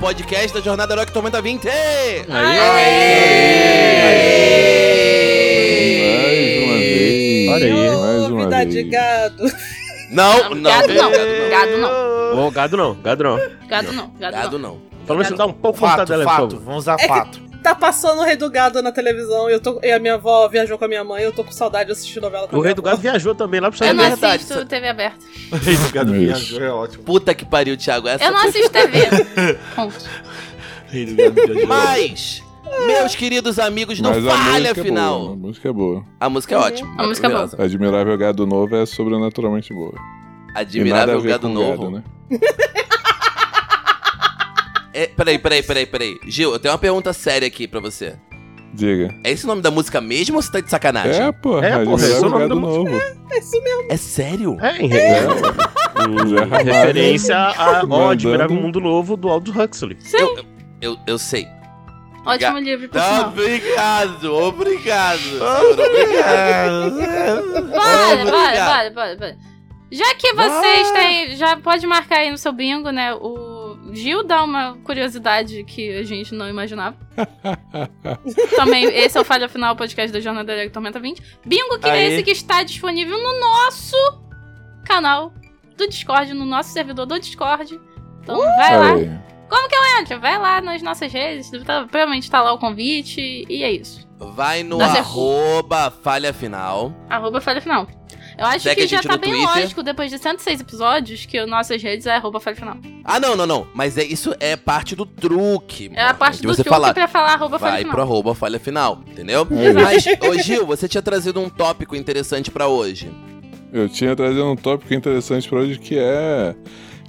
podcast da Jornada Heróica Tormenta 20. Aê! Mais uma vez. Olha aí. Mais uma Vida vez. de gado. Não, não. Gado não, gado não. Gado não, gado não. Gado não, gado, Gado não. Pelo menos dá um pouco Fato, fato. Vamos usar É fato. Tá passando o Rei do Gado na televisão e, eu tô, e a minha avó viajou com a minha mãe. Eu tô com saudade de assistir novela com a O Rei do. Gado viajou também lá pro Eu Estados não Unidos. verdade, assisto TV aberta. Rei do gado viajou, é ótimo. Puta que pariu, Thiago. Essa Eu não assisto TV. Ponto. Rei do gado viajou. Mas, meus queridos amigos, não Mas a falha é final. boa. A música é boa. A música é ótima. A música é boa. Admirável Gado Novo é sobrenaturalmente boa. E nada a Admirável ver Gado com Novo. né? É, peraí, peraí, peraí, peraí. Gil, eu tenho uma pergunta séria aqui pra você. Diga. É esse o nome da música mesmo ou você tá de sacanagem? É, porra. É, porra, esse é o nome da Novo. É sério? É, em re- É. em Zé Ramalho. referência ao Mandando- Admirável Mundo Novo do Aldous Huxley. Eu, eu, eu, eu sei. Ótimo Ga- livro, por Tá, sinal. obrigado, obrigado. obrigado. Vale, Obrigado. vale, vale, vale, vale. Já que vocês têm. Já pode marcar aí no seu bingo, né? O Gil dá uma curiosidade que a gente não imaginava. Também, esse é o Falha Final podcast da Jornada Heróica Tormenta 20. Bingo que é esse que está disponível no nosso canal do Discord, no nosso servidor do Discord. Então vai lá. Aí. Entra, vai lá nas nossas redes. tá- provavelmente tá lá o convite. E é isso. Vai no certo. arroba falha final. Arroba Falha Final. Eu acho Segue que já tá bem Twitter. lógico, depois de 106 episódios, que as nossas redes é arroba Falha Final. Ah, não, não, não. Mas é, isso é parte do truque. É a parte de do você truque falar. pra falar arroba Falha Vai Final. pro arroba falha final, entendeu? Exato. Mas, ô Gil, você tinha trazido um tópico interessante pra hoje. Eu tinha trazido um tópico interessante pra hoje que é.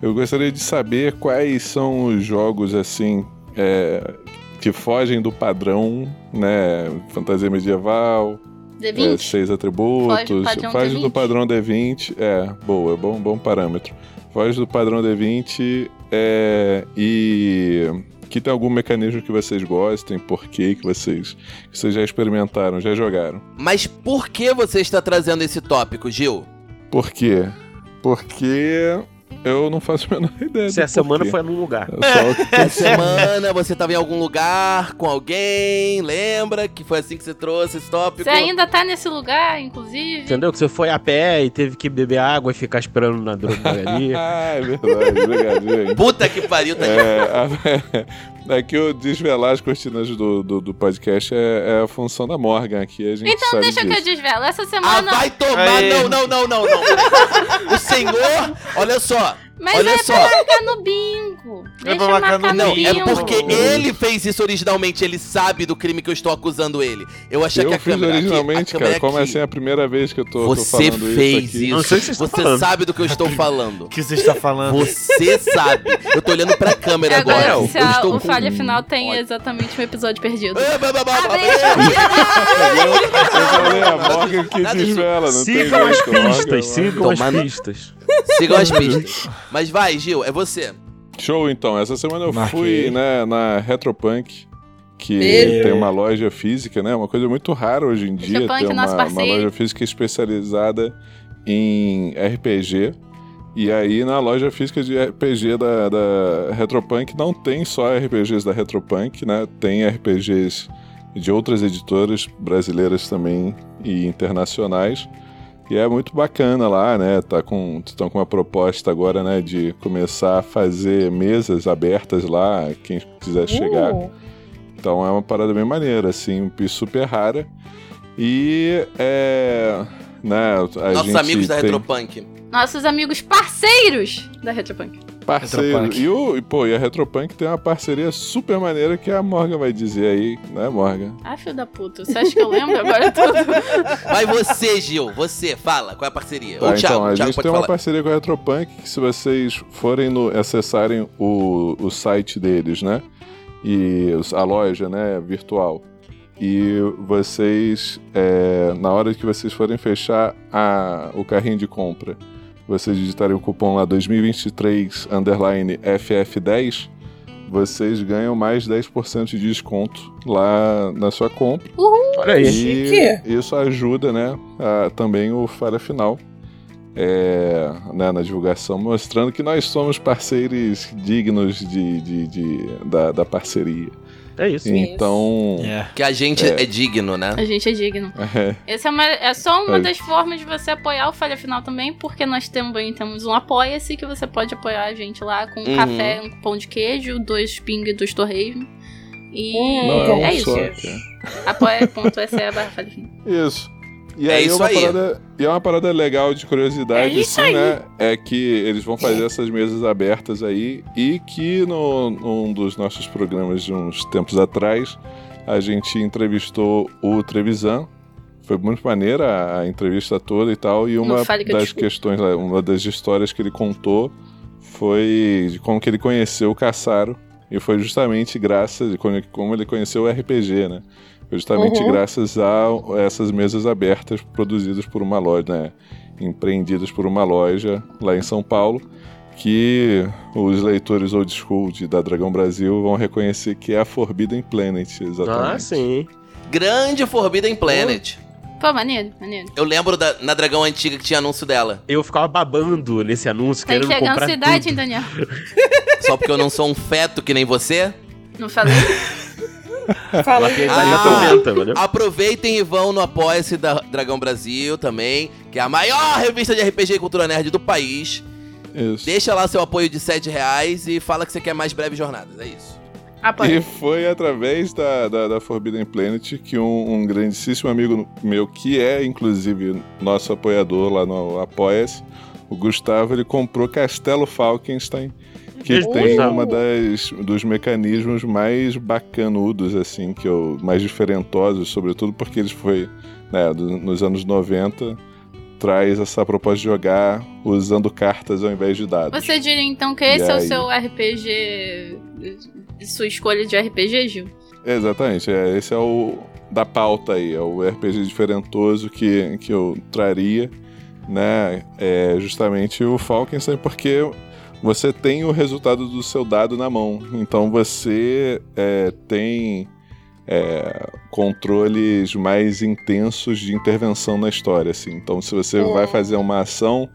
Eu gostaria de saber quais são os jogos assim. é, que fogem do padrão, né? Fantasia medieval, é, D20? seis atributos, Foge do padrão foge D20. do padrão D20. É, boa, bom, bom parâmetro. Foge do padrão D20 é, e que tem algum mecanismo que vocês gostem, por quê que vocês, que vocês já experimentaram, já jogaram. Mas por que você está trazendo esse tópico, Gil? Por quê? Porque eu não faço a menor ideia. Se a semana foi num lugar. É Essa semana você estava em algum lugar com alguém, lembra que foi assim que você trouxe esse tópico? Você ainda tá nesse lugar, inclusive. Entendeu? Que você foi a pé e teve que beber água e ficar esperando na drogaria. Ah, é verdade. Obrigado, gente. Puta que pariu, tá É, a- é que eu desvelar as cortinas do, do, do podcast é, é a função da Morgan aqui. A gente Então sabe deixa que eu disso. desvelo. Essa Ah, semana. vai tomar! Aê. Não, não, não, não, não. O senhor, olha só. Mas olha é só. pra marcar no bingo. É Deixa pra eu marcar marcar no no Não, bingo. é porque ele fez isso originalmente, ele sabe do crime que eu estou acusando ele. Eu achei Eu que a fiz câmera. aqui- originalmente, a cara. Como aqui. assim é a primeira vez que eu tô, tô Você falando fez isso aqui? isso. Não sei o que vocês estão Você falando. sabe do que eu estou falando. O que você está falando? Você sabe. Eu tô olhando pra câmera É agora. agora Eu estou o com- falha final tem exatamente um episódio perdido. Ah, blá, blá, blá, blá, Abre blá. Eu falei, a Morgan que Nada disso. desvela, não tem Sigam as pistas, sigam as pistas. Sigam as pistas. Mas vai, Gil, é você. Show, então. Essa semana eu Marquei. fui né, na Retropunk, que tem uma loja física, né? Uma coisa muito rara hoje em dia. Retropunk, ter uma, nosso uma loja física especializada em RPG. E aí, na loja física de RPG da, da Retropunk, não tem só RPGs da Retropunk, né? Tem RPGs de outras editoras brasileiras também e internacionais. E é muito bacana lá, né? Tá com, estão com uma proposta agora, né? De começar a fazer mesas abertas lá, quem quiser chegar. Uh, Então é uma parada bem maneira, assim, um piso super rara. E é. Né, a Nossos gente amigos da tem Retropunk. Nossos amigos parceiros da Retropunk. Parceiro. Retropunk. E, o, e, pô, e a Retropunk tem uma parceria super maneira que a Morgan vai dizer aí, né, Morgan? Ah, filho da puta. Você acha que eu lembro agora tudo? Vai você, Gil. Você, fala. Qual é a parceria? Tá, Ou o Thiago. então, a Thiago gente pode tem uma falar. parceria com a Retropunk que se vocês forem no, acessarem o, o site deles, né? E a loja, né, virtual. E vocês, é, na hora que vocês forem fechar a, o carrinho de compra, vocês digitarem o cupom lá 2023 underline FF10, vocês ganham mais 10% de desconto lá na sua compra. Olha aí. E Chique. isso ajuda, né, a- também o Falha Final. é, né, na divulgação, mostrando que nós somos parceiros dignos de, de- de- da, da parceria. É isso. Então, É. Que a gente é, digno, né? A gente é digno. é, Essa é, uma- é só uma É. das formas de você apoiar o Falha Final também, porque nós também temos um Apoia-se que você pode apoiar a gente lá com um Uhum. café, um pão de queijo, dois ping e dois torresmo. E não é, é um é isso. Apoia.se barra Falha Final. Isso. E É aí isso uma aí. Parada, e é uma parada legal de curiosidade, É assim, né? É que eles vão fazer essas mesas abertas aí e que no, num dos nossos programas de uns tempos atrás, a gente entrevistou o Trevisan. Foi muito maneira a, a entrevista toda e tal. E uma que das questões, uma das histórias que ele contou foi de como que ele conheceu o Caçaro. E foi justamente graças, como como ele conheceu o RPG, né? Justamente Uhum. graças a essas mesas abertas produzidas por uma loja, né? Empreendidas por uma loja lá em São Paulo, que os leitores old school de, da Dragão Brasil vão reconhecer que é a Forbidden Planet, exatamente. Ah, sim. Grande Forbidden Planet. Pô, maneiro, maneiro. Eu lembro da, na Dragão Antiga que tinha anúncio dela. Eu ficava babando nesse anúncio, Tá querendo comprar sua idade, hein, tudo. Daniel? Só porque eu não sou um feto que nem você. Não falei. Fala Lá tem a aí. Ah. da tormenta, valeu? Aproveitem e vão no Apoia-se da Dragão Brasil também, que é a maior revista de RPG e cultura nerd do país. Isso. Deixa lá seu apoio de 7 reais e fala que você quer mais breves jornadas. É isso. Apoia. E foi através da, da, da Forbidden Planet que um, um grandíssimo amigo meu, que é inclusive nosso apoiador lá no Apoia-se, o Gustavo, ele comprou Castelo Falkenstein, que Beijo, tem uma das dos mecanismos mais bacanudos, assim, que eu, mais diferentosos, sobretudo porque ele foi, né, nos anos 90, traz essa proposta de jogar usando cartas ao invés de dados. Você diria então que E esse é o aí? seu RPG. Sua escolha de RPG, Gil? Exatamente, é, esse é o da pauta aí, é o RPG diferentoso que, que eu traria, né? É justamente o Falkenstein, porque você tem o resultado do seu dado na mão, então você é, tem é, controles mais intensos de intervenção na história, assim. Então, se você Hum. vai fazer uma ação,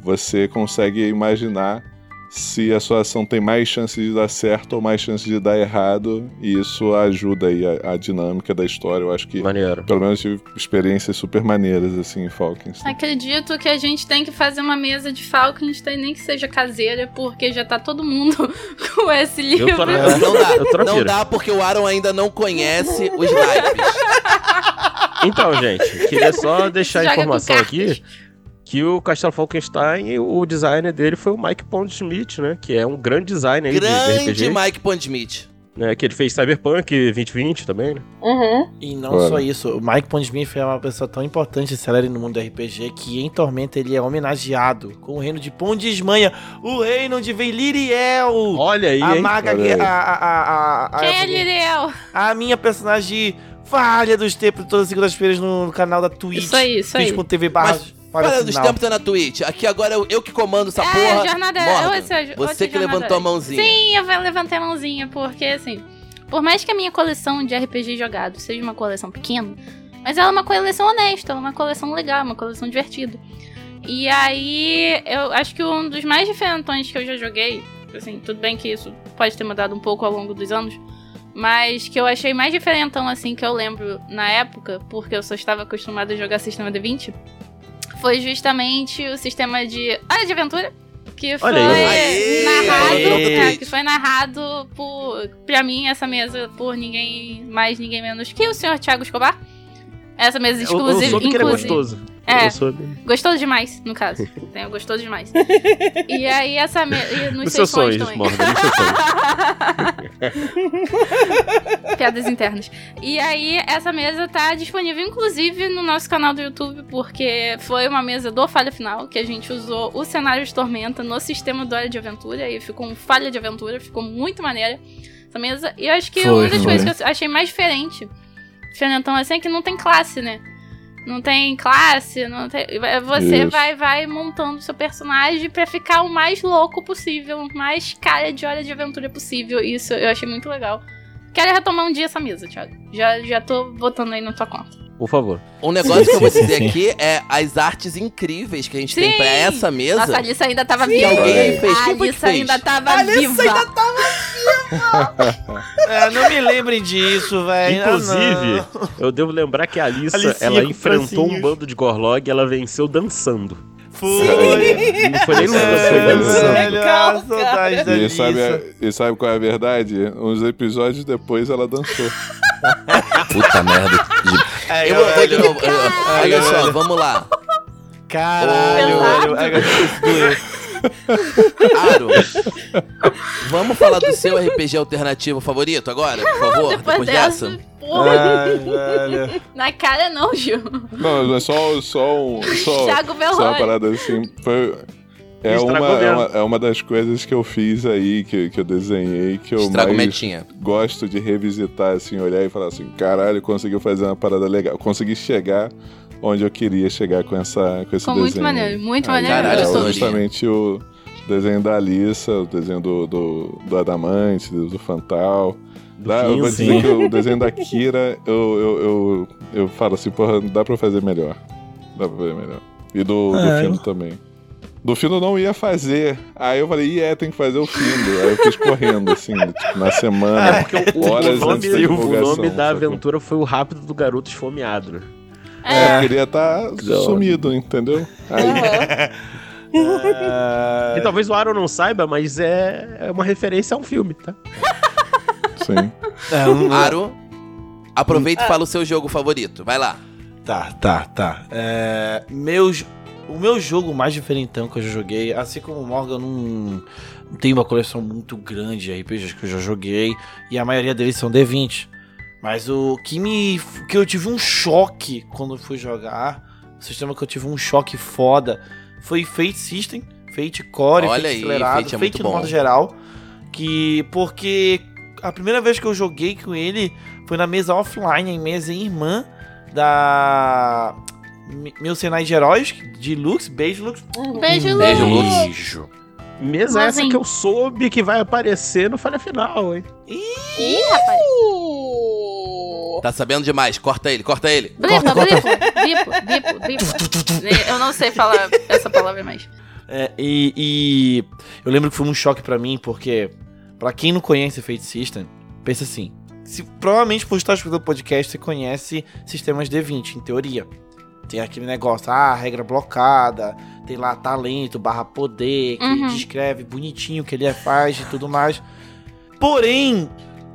você consegue imaginar se a sua ação tem mais chance de dar certo ou mais chance de dar errado, e isso ajuda aí a, a dinâmica da história. Eu acho que, Maneiro. pelo menos, tive experiências super maneiras, assim, em Falkenstein. Acredito que a gente tem que fazer uma mesa de Falkenstein, nem que seja caseira, porque já tá todo mundo com esse livro. Eu tô na, Não dá, eu tô não dá porque o Aaron ainda não conhece os naipes. Então, gente, queria só deixar a Joga informação cartas. aqui que o Castelo Falkenstein, o designer dele foi o Mike Pondsmith, né? Que é um grande designer aí de- Grande RPG, Mike Pondsmith. né? Que ele fez Cyberpunk 2020 também, né? Uhum. E não Olha. só isso, o Mike Pondsmith é uma pessoa tão importante e célere no mundo do RPG que em Tormenta ele é homenageado com o reino de Pondismanha, o reino de Veiliriel. Olha aí, A hein? maga, Olha aí. a, a, a, a, a, Quem é Liriel? a minha personagem falha dos tempos todas as segundas-feiras no, no canal da Twitch. Isso aí, isso aí. Twitch.tv barra Mas, Olha dos tempos é na Twitch. Aqui agora eu, eu que comando essa é, porra. jornada Morgan, eu, esse- Você esse que jornada- levantou a mãozinha. Sim, eu levantei a mãozinha, porque assim, por mais que a minha coleção de RPG jogado seja uma coleção pequena, mas ela é uma coleção honesta, ela é uma coleção legal, uma coleção divertida. E aí, eu acho que um dos mais diferentões que eu já joguei, assim, tudo bem que isso pode ter mudado um pouco ao longo dos anos, mas que eu achei mais diferentão, assim, que eu lembro na época, porque eu só estava acostumada a jogar sistema D20, foi justamente o sistema de Hora de Aventura, que foi. Aê! narrado, Aê! é, que foi narrado por, pra mim, essa mesa, por ninguém mais, ninguém menos que o senhor Thiago Escobar. Essa mesa Eu, eu exclusiva, soube que é inclusive. gostoso. É. Eu. Gostou demais, no caso. Tem, gostou demais. e aí essa mesa. Nos Nos seus sonhos sonhos. Morgan, nos seus sonhos. Piadas internas. E aí, essa mesa tá disponível, inclusive, no nosso canal do YouTube, porque foi uma mesa do Falha Final, que a gente usou o cenário de Tormenta no sistema do Hora de Aventura, e ficou um Falha de Aventura, ficou muito maneira essa mesa. E eu acho que Foi, uma das foi. coisas que eu achei mais diferente, diferentão assim, é que não tem classe, né? Não tem classe, não tem... Você Isso. vai, vai montando seu personagem pra ficar o mais louco possível, o mais cara de hora de aventura possível. Isso eu achei muito legal. Quero retomar um dia essa mesa, Thiago. Já, já tô botando aí na tua conta. Por favor. Um negócio que eu vou dizer Sim. aqui é as artes incríveis que a gente Sim. tem pra essa mesa. Nossa, a Alissa ainda tava que viva. alguém aí fez. A que Alissa ainda tava A Alissa viva. ainda tava É, não me lembrem disso, velho. Ah, Inclusive, não. eu devo lembrar que a Alissa, Alicinha ela enfrentou um francinhos. bando de Gorlog e ela venceu dançando. Foi. Não foi nem É, é, a da E sabe, Alissa. e sabe qual é a verdade? Uns episódios depois ela dançou. Puta merda. É, Eu vou de novo. Olha só, vamos lá. Caralho, velho. Aro, vamos falar do seu RPG alternativo favorito agora, por favor? Depois, Depois, dessa, dessa? porra, Ai, na cara não, Gil. Não, é só, só, um, só, Thiago só uma parada assim. Foi, é, uma, é, uma, é uma das coisas que eu fiz aí, que, que eu desenhei, que eu Estrago mais metinha. gosto de revisitar, assim, olhar e falar assim, caralho, conseguiu fazer uma parada legal. Consegui chegar onde eu queria chegar com, essa, com esse Ficou desenho. muito maneiro, muito Aí, maneiro. Caralho, é, eu justamente o desenho da Alissa, o desenho do, do, do Adamante, do, do Fantal. Dá, eu vou Sim. dizer que o desenho da Kira, eu, eu, eu, eu falo assim, porra, dá pra fazer melhor. Dá pra fazer melhor. E do, do É, Findo eu- também. Do Findo não ia fazer. Aí eu falei, e é, tem que fazer o Findo. Aí eu fiz correndo, assim, tipo, na semana. O, horas o antes da nome, o nome da aventura foi o Rápido do Garoto Esfomeado. né? É, É, queria estar sumido, entendeu? Aí, E talvez o Aaron não saiba, mas é, é uma referência a um filme, tá? sim. é, um- Aro, aproveita e fala o seu jogo favorito. Vai lá. Tá, tá, tá. É, meus, o meu jogo mais diferentão que eu já joguei, assim como o Morgan, não, não tem uma coleção muito grande de RPGs que eu já joguei, e a maioria deles são D20. Mas o que me. que eu tive um choque quando fui jogar, o sistema que eu tive um choque foda, foi Fate System, Fate Core, Olha Fate aí, acelerado, Fate é muito no bom. modo geral. Que. Porque a primeira vez que eu joguei com ele foi na mesa offline, em mesa irmã da. Me- Meu Senai de Heróis, de Lux, beijo Lux. Beijo, Beijo, Lu. Lux. Beijo. Mesa essa que eu soube que vai aparecer no Falha Final, hein? Ih, rapaz. Uh, Tá sabendo demais. Corta ele, corta ele. Blipa, blipa, bipo, bipo, bipo. Eu não sei falar essa palavra mais. É, e, e eu lembro que foi um choque pra mim, porque, pra quem não conhece Fate System, pensa assim: se, provavelmente por estar escutando o podcast, você conhece sistemas D20, em teoria. Tem aquele negócio, ah, regra blocada, tem lá talento barra poder, que Uhum. descreve bonitinho o que ele faz e tudo mais. Porém,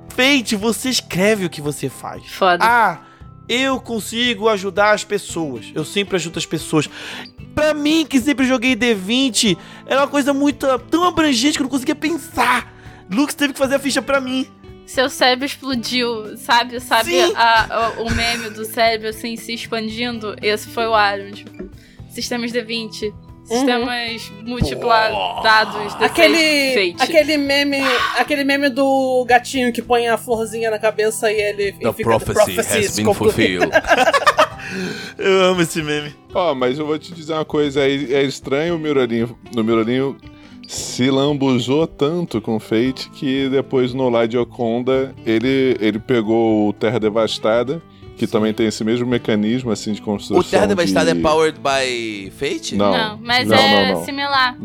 Fate, você escreve o que você faz. Foda. Ah, eu consigo ajudar as pessoas. Eu sempre ajudo as pessoas. Pra mim, que sempre joguei D20, era uma coisa muito tão abrangente que eu não conseguia pensar. Lux teve que fazer a ficha pra mim. Seu cérebro explodiu, sabe? Sabe a- a- o meme do cérebro assim se expandindo? Esse foi o Aaron, tipo, sistemas D20, sistemas multipladados, D6, aquele, aquele meme, aquele meme do gatinho que põe a florzinha na cabeça e ele The e fica prophecy has been fulfilled. Eu amo esse meme. Ó, mas eu vou te dizer uma coisa, é, é estranho o Mirolinho. No Mirolinho se lambuzou tanto com Fate que depois no Lade Oconda ele, ele pegou o Terra Devastada, que também tem esse mesmo mecanismo assim de construção. O Terra Devastada de... é powered by Fate? Não. Não, mas não, é não, não. similar.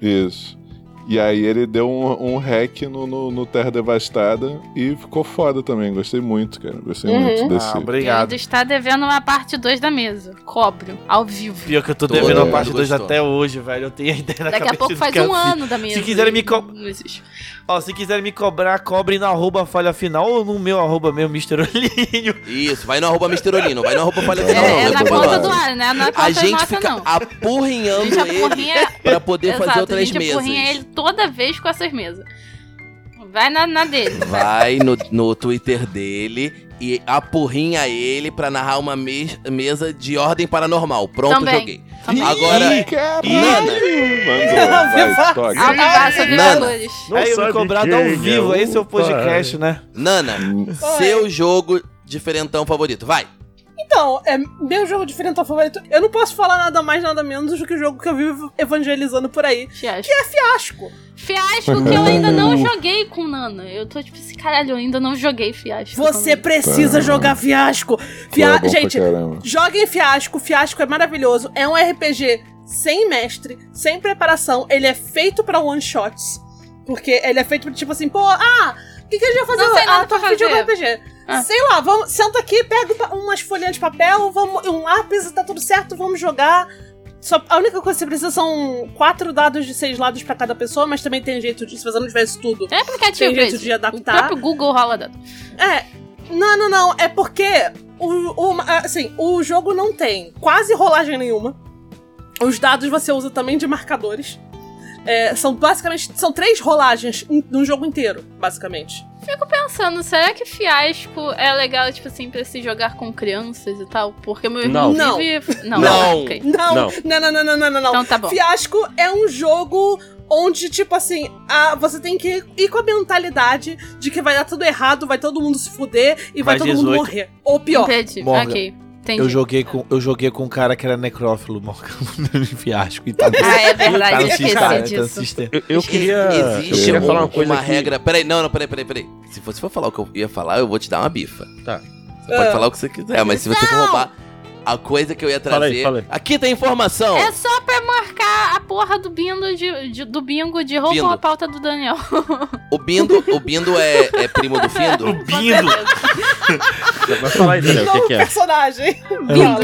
Isso. E aí ele deu um, um hack no, no, no Terra Devastada e ficou foda também. Gostei muito, cara. Gostei Uhum. muito desse. Ah, obrigado. está devendo uma parte 2 da mesa. Cobro, ao vivo. Pior que eu tô Todo devendo a mundo parte 2 gostou. até hoje, velho. Eu tenho a ideia na Daqui a pouco faz eu um ano da mesa. quiserem me co-. Ó, se quiserem me cobrar, cobrem no arroba falha final ou no meu arroba mesmo, Mr. Olhinho. Isso, vai no arroba Mr. Olino, vai no arroba Falha É, Final, não. é na conta do Aaron, né? Não é A gente nossa, fica não. A apurrinhando gente ele apurrinha pra poder Exato, fazer a outras gente mesas. empurrinha ele toda vez com essas mesas. Vai na, na dele. Vai no, no Twitter dele e apurrinha ele pra narrar uma mes- mesa de ordem paranormal. Pronto, Também. joguei. Também. Agora, Ih, caralho! Nana. Mandou, vai, viva Nana. Aí eu me sabe cobrado ao é vivo, esse é o podcast, né? Nana, seu jogo diferentão favorito. Vai. Então, é meu jogo diferente favorito. Eu não posso falar nada mais, nada menos do que o jogo que eu vivo evangelizando por aí. Fiasco. Que é fiasco. Fiasco que eu ainda não joguei com Nana. Eu tô tipo assim, caralho, eu ainda não joguei fiasco. Você precisa Tá. jogar fiasco. É Fia... pra Gente, joguem fiasco. Fiasco é maravilhoso. É um RPG sem mestre, sem preparação. Ele é feito pra one shots. Porque ele é feito tipo assim, pô, ah, o que, que a gente vai fazer? Não sei nada ah, tô de fazer. RPG. Ah. Sei lá, vamos, senta aqui, pega umas folhinhas de papel, vamos, um lápis, tá tudo certo, vamos jogar. Só, a única coisa que você precisa são quatro dados de seis lados pra cada pessoa, mas também tem jeito de, se você não tivesse tudo. Tem aplicativo Tem jeito de adaptar. O próprio Google rola dado. É. Não, não, não. É porque o, o- assim, o jogo não tem quase rolagem nenhuma. Os dados você usa também de marcadores. É, são basicamente. São três rolagens no jogo inteiro, basicamente. Fico pensando, será que fiasco é legal, tipo assim, pra se jogar com crianças e tal? Porque meu irmão Não. vive. Não, Não. ok. Não, Não. não, não, não, não, não. Então tá bom. Fiasco é um jogo onde, tipo assim, a, você tem que ir com a mentalidade de que vai dar tudo errado, vai todo mundo se fuder e vai Mais todo mundo 18. morrer. Ou pior. Entendi. Morgan. Ok. Entendi. Eu joguei, com, eu joguei com um cara que era necrófilo, morcando em fiasco. E tá no, Ah, é verdade, tá no eu esqueci tá no disso. sistema. Eu, eu queria, eu Existe queria um- falar uma coisa uma que- regra. Peraí, não, não, peraí, peraí, peraí. Se você for falar o que eu ia falar, eu vou te dar uma bifa. Tá. Você pode Ah. falar o que você quiser, mas se você for roubar a coisa que eu ia trazer. fala aí. Aqui tem informação! É só pra marcar a porra do bingo de, de- do bingo de roubou Bindo. a pauta do Daniel. O Bindo, o Bindo é, é primo do Findo? Bindo! Aí, Daniel, o que, que é? personagem. É um.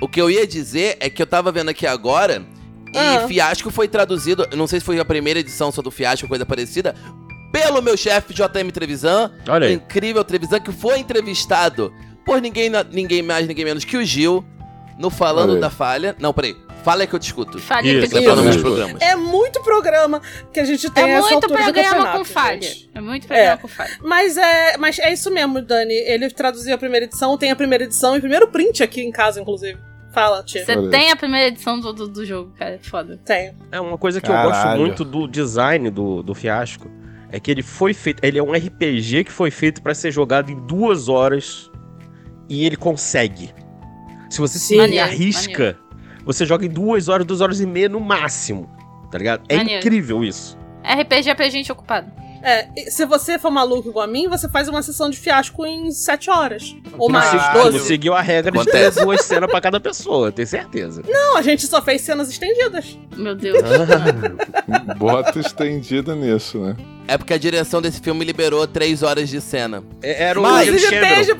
O que eu ia dizer é que eu tava vendo aqui agora e Ah. Fiasco foi traduzido, não sei se foi a primeira edição só do Fiasco, coisa parecida, pelo meu chefe JM Trevisan, Olha aí. incrível Trevisan, que foi entrevistado por ninguém, ninguém mais, ninguém menos que o Gil, no Falando da Falha. Não, peraí. Falha que eu te escuto. Falha Isso, que Você eu tá falando Isso. nos programas. É muito programa que a gente tem É essa muito altura do campeonato, com falha. gente. É muito programa É. com falha. Mas é, mas é isso mesmo, Dani. Ele traduziu a primeira edição, tem a primeira edição e o primeiro print aqui em casa, inclusive. Fala, tia. Você tem a primeira edição do, do, do jogo, cara. É foda. Tem. É uma coisa que eu gosto Caralho. muito do design do, do Fiasco. É que ele foi feito. Ele é um RPG que foi feito pra ser jogado em duas horas. E ele consegue. Se você se. Maneiro, arrisca, você joga em duas horas, duas horas e meia no máximo. Tá ligado? É Maneiro. incrível isso. RPG é pra gente ocupado. É, se você for maluco igual a mim, você faz uma sessão de fiasco em 7 horas. Ou mais, tu 12. não seguiu a regra de Acontece. duas cenas pra cada pessoa, tenho certeza. Não, a gente só fez cenas estendidas. Meu Deus. Bota estendida nisso, né? É porque a direção desse filme liberou três horas de cena. É- Era o Mas- beijo,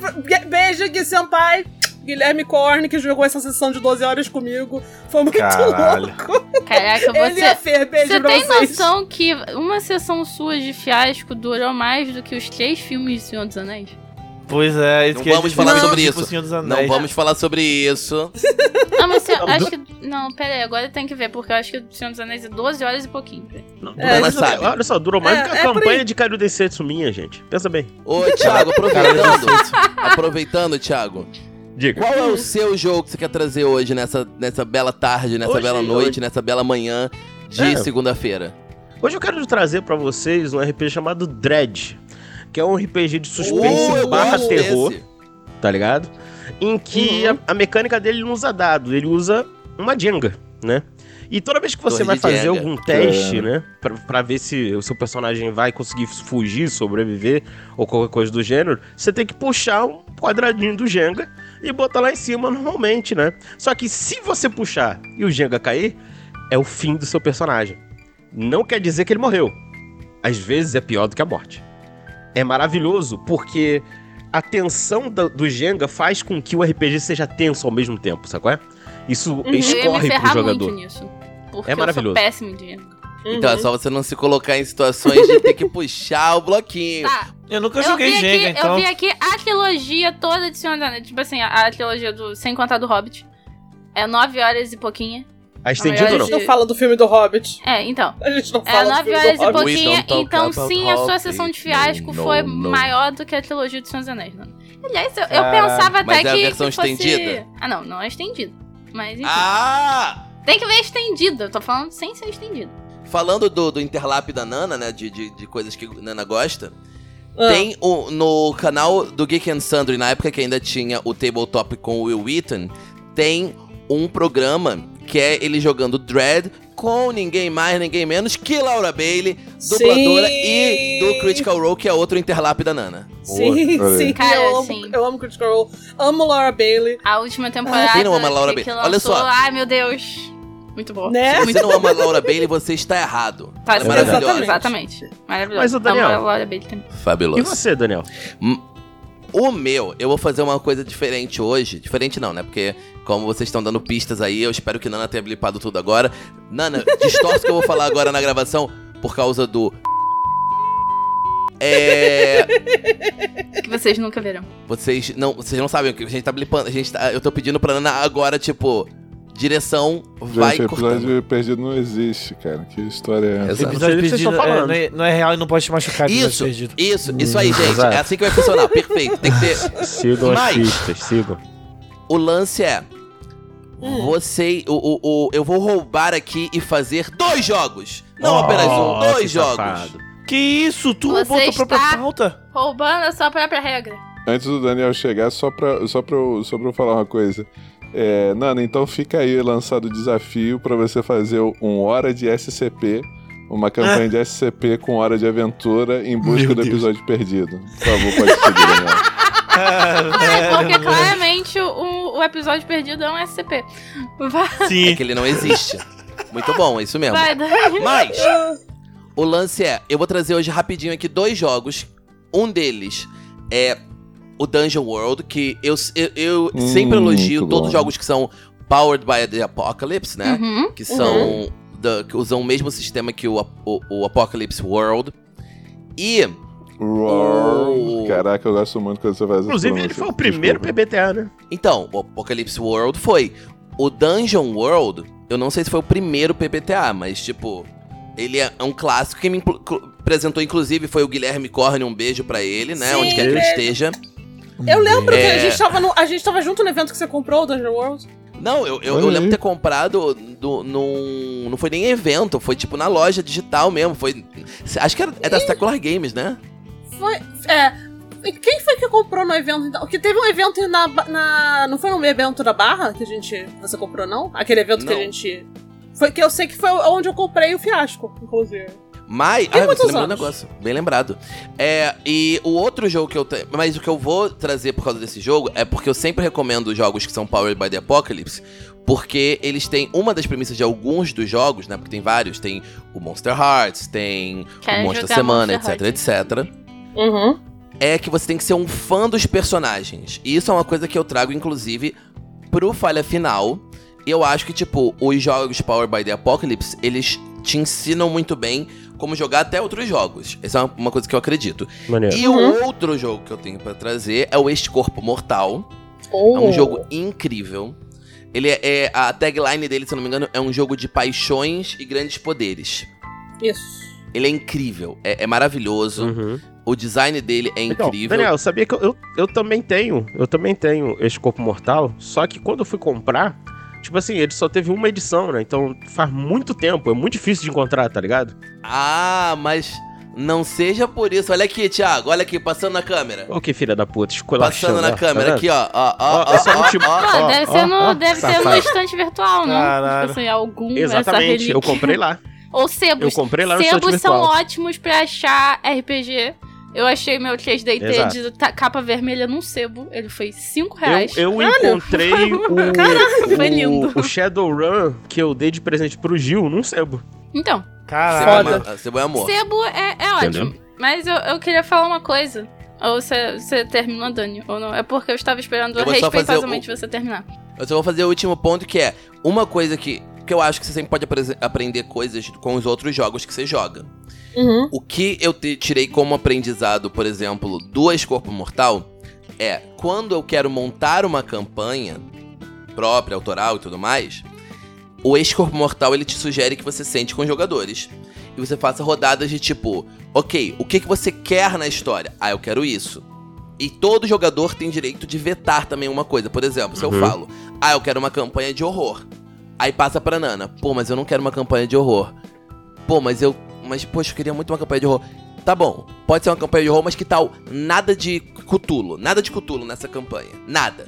beijo, Gui Senpai. Guilherme Corne, que jogou essa sessão de 12 horas comigo. Foi muito Caralho. louco. Caraca, Ele e a você. Fer, beijo Você pra tem vocês. noção que uma sessão sua de fiasco durou mais do que os três filmes de Senhor dos Anéis? Pois é, isso Não que eu ia vamos falar tipo sobre o isso. Senhor dos Não vamos falar sobre isso. Não, mas você, acho que. Não, pera aí, agora tem que ver, porque eu acho que o Senhor dos Anéis é 12 horas e pouquinho. Não, É, mas, isso- olha só, durou mais É, do que a é campanha de Caio Densetsu minha, gente. Pensa bem. Ô, Thiago, aproveitando. aproveitando, Thiago. Diga. Qual é o seu jogo que você quer trazer hoje, nessa, nessa bela tarde, nessa Hoje- bela noite, hoje- nessa bela manhã de É. segunda-feira? Hoje eu quero trazer pra vocês um RPG chamado Dread, que é um RPG de suspense Oh, barra terror, desse. tá ligado? Em que Uhum. a, a mecânica dele não usa dado, ele usa uma Jenga, né? E toda vez que você Torre vai fazer Jenga. algum teste, É. né? Pra, pra ver se o seu personagem vai conseguir fugir, sobreviver ou qualquer coisa do gênero, você tem que puxar um quadradinho do Jenga e botar lá em cima normalmente, né? Só que se você puxar e o Jenga cair, é o fim do seu personagem. Não quer dizer que ele morreu. Às vezes é pior do que a morte. É maravilhoso porque a tensão da- do Jenga faz com que o RPG seja tenso ao mesmo tempo, sabe qual é? Isso Eu ia me escorre pro jogador. muito nisso. Porque É eu maravilhoso. sou péssimo em dinheiro. Então é só você não se colocar em situações de ter que puxar o bloquinho. Tá, Eu nunca eu joguei vi, Jenga, aqui, então. eu vi aqui a trilogia toda de Senhor dos Anéis. Tipo assim, a, a trilogia do Sem Contar do Hobbit. É 9 horas e pouquinha. A estendido não? gente não fala do filme do Hobbit. É, então. A gente não É fala do 9 filme horas do e pouquinho, don't talk então sim, a sua Hobbit. sessão de fiasco No, foi no. maior do que a trilogia de Senhor dos Anéis, né? Aliás, eu, eu Caralho. pensava até Mas é a que, versão que fosse... estendida? Ah, não, não é estendida. Mas enfim. Ah! Tem que ver estendida. Eu tô falando sem ser estendida. Falando do, do interlap da Nana, né? De, de, de coisas que a Nana gosta. Ah. Tem o, no canal do Geek and Sundry, na época que ainda tinha o Tabletop com o Will Wheaton, tem um programa que é ele jogando Dread com ninguém mais, ninguém menos que Laura Bailey, dubladora, Sim. e do Critical Role, que é outro interlap da Nana. Sim, sim. Cara, eu, amo, sim. eu amo Critical Role. Amo Laura Bailey. A última temporada. Quem não ama Laura Bailey? Olha só. Ai, meu Deus. Muito boa. Né? Se você não ama Laura Bailey, você está errado. Tá, Ela é maravilhosa. Exatamente. Maravilhosa. Mas o Daniel- Amo a Laura Bailey também. E Fabuloso. você, Daniel? O meu, eu vou fazer uma coisa diferente hoje. Diferente não, né? Porque, como vocês estão dando pistas aí, eu espero que Nana tenha blipado tudo agora. Nana, distorce o que eu vou falar agora na gravação por causa do. É. Que vocês nunca verão. Vocês não, vocês não sabem o que a gente tá blipando. A gente tá, eu tô pedindo pra Nana agora, tipo, direção, vai Gente, cortando. episódio perdido não existe, cara. Que história é essa? Episódio perdido é, falando. não, é, não é real e não pode te machucar. Isso, perdido. isso, isso aí, Hum, gente. exato. É assim que vai funcionar. Perfeito. Tem que ter. Sigam as Mas- pistas, sigam. O lance é. Hum. Você. O, o, o- eu vou roubar aqui e fazer dois jogos. Não Oh, apenas um, que dois jogos. safado. Que isso? Tu Você roubou tua própria pauta? Roubando a sua própria regra. Antes do Daniel chegar, só pra, só pra, eu, só pra eu falar uma coisa. É, Nana, então fica aí lançado o desafio pra você fazer um Hora de SCP, uma campanha de SCP com Hora de Aventura em busca Meu do Deus. episódio perdido. Por favor, pode seguir, Daniel. É, porque claramente o, o episódio perdido é um SCP. Vai, É Sim. que ele não existe. Muito bom, é isso mesmo. vai. Mas, o lance é, eu vou trazer hoje rapidinho aqui dois jogos. Um deles é o Dungeon World, que eu, eu, eu Hum, sempre elogio todos os jogos que são powered by the Apocalypse, né? Uhum. Que são. da- que usam o mesmo sistema que o, o, o Apocalypse World. E Uau. Oh. Caraca, eu gosto muito quando você faz essa Inclusive, ele foi o primeiro Desculpa. PBTA, né? Então, o Apocalypse World foi. O Dungeon World, eu não sei se foi o primeiro PPTA, mas, tipo, ele é um clássico. Quem me apresentou, inclusive, foi o Guilherme Corne. Um beijo pra ele, né? Sim, onde quer que ele ele- esteja. Eu lembro que É. a gente, tava no, a gente tava junto no evento que você comprou, o Dungeon World. Não, eu, eu, eu lembro ter comprado do, num. Não foi nem evento, foi tipo na loja digital mesmo. Foi. Acho que era, é da Secular Games, né? Foi. É. e Quem foi que comprou no evento? então? Que teve um evento na, na. Não foi no evento da Barra que a gente. Você comprou, não? Aquele evento que Não. a gente. Foi que eu sei que foi onde eu comprei o fiasco, inclusive. Mas. Tem Ah, você lembrou um negócio. Bem lembrado. É, e o outro jogo que eu tenho. Mas o que eu vou trazer por causa desse jogo é porque eu sempre recomendo jogos que são Powered by the Apocalypse. Porque eles têm uma das premissas de alguns dos jogos, né? Porque tem vários. Tem o Monster Hearts, tem Quero o jogar Semana, Monster etc, etc. Uhum. é que você tem que ser um fã dos personagens. E isso é uma coisa que eu trago, inclusive, pro Falha Final. Eu acho que, tipo, os jogos Power by the Apocalypse, eles te ensinam muito bem como jogar até outros jogos. Essa é uma- uma coisa que eu acredito. Maneiro. E Uhum. o outro jogo que eu tenho pra trazer é o Este Corpo Mortal. É Oh. um jogo incrível. Ele é, é- A tagline dele, se eu não me engano, é um jogo de paixões e grandes poderes. Isso. Ele é incrível, é, é maravilhoso. Uhum. O design dele é Então, incrível. Daniel, sabia que eu, eu, eu também tenho, eu também tenho esse corpo mortal, só que quando eu fui comprar, tipo assim, ele só teve uma edição, né? Então faz muito tempo, é muito difícil de encontrar, tá ligado? Ah, mas não seja por isso. Olha aqui, Thiago. Olha aqui, passando na câmera. Ô, que filha da puta, esculachando. Passando na ó, tá câmera vendo? aqui, ó. Ó, ó, Ó, ó, ó, tipo- ó. Ó, deve ó, ser no, ó, deve ser no estante virtual, não? Caralho. Tipo assim, algum Exatamente, eu comprei lá. Ou Eu sebos. comprei lá no estante Sebos são ótimos pra achar RPG. Eu achei meu 3DT Exato. de capa vermelha num sebo. Ele foi 5 Eu, reais. eu encontrei o, foi lindo. o, o Shadowrun que eu dei de presente pro Gil num sebo. Então, Caralho. Foda. Você Sebo é amor. sebo é, é ótimo. Entendeu? Mas eu, eu queria falar uma coisa. Ou você, terminou, Dani, ou não? É porque eu estava esperando Eu vou só fazer respeitosamente o- você terminar. Eu só vou fazer o último ponto que é uma coisa que, que eu acho que você sempre pode apre- aprender coisas com os outros jogos que você joga. Uhum. O que eu te- tirei como aprendizado, por exemplo, do Ex-Corpo Mortal é quando eu quero montar uma campanha própria, autoral e tudo mais, o Ex-Corpo Mortal ele te sugere que você sente com os jogadores e você faça rodadas de tipo, ok, o que, que você quer na história? Ah, eu quero isso. E todo jogador tem direito de vetar também uma coisa. Por exemplo, se eu Uhum. falo, ah, eu quero uma campanha de horror. Aí passa pra Nana, pô, mas eu não quero uma campanha de horror. Pô, mas eu. Mas, poxa, eu queria muito uma campanha de horror. tá bom, pode ser uma campanha de horror, mas que tal nada de Cutulo? Nada de Cutulo nessa campanha. Nada.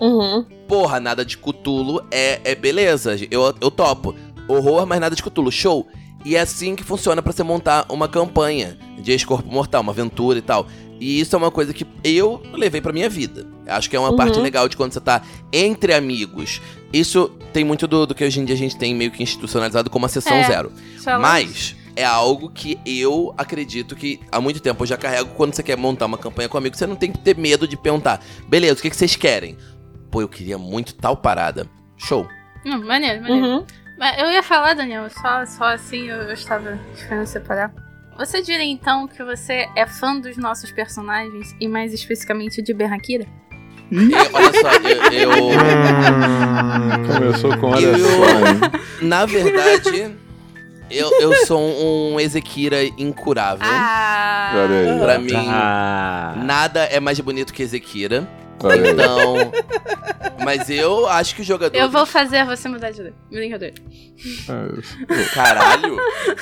Uhum. Porra, nada de Cutulo é, é beleza, eu, eu topo. Horror, mas nada de Cutulo, show. E é assim que funciona pra você montar uma campanha de ex-corpo mortal, uma aventura e tal. E isso é uma coisa que eu levei pra minha vida. Acho que é uma Uhum. parte legal de quando você tá entre amigos. Isso tem muito do, do que hoje em dia a gente tem meio que institucionalizado como a sessão É. zero. Só Mas é algo que eu acredito que há muito tempo eu já carrego quando você quer montar uma campanha com amigo, você não tem que ter medo de perguntar. Beleza, o que, que vocês querem? Pô, eu queria muito tal parada. Show. Hum, maneiro, maneiro. Uhum. Mas eu ia falar, Daniel, só, só assim eu, eu estava esperando separar. Você diria então que você é fã dos nossos personagens e mais especificamente de Berrakira? E, olha só, eu, eu- Começou com olha Eu- só? Na verdade, eu, eu sou um Ezekira incurável. Ah! Pra mim, Ah. nada é mais bonito que Ezekira. Então. Mas eu acho que o jogador. Eu vou fazer você mudar de ideia. Brincadeira. Caralho!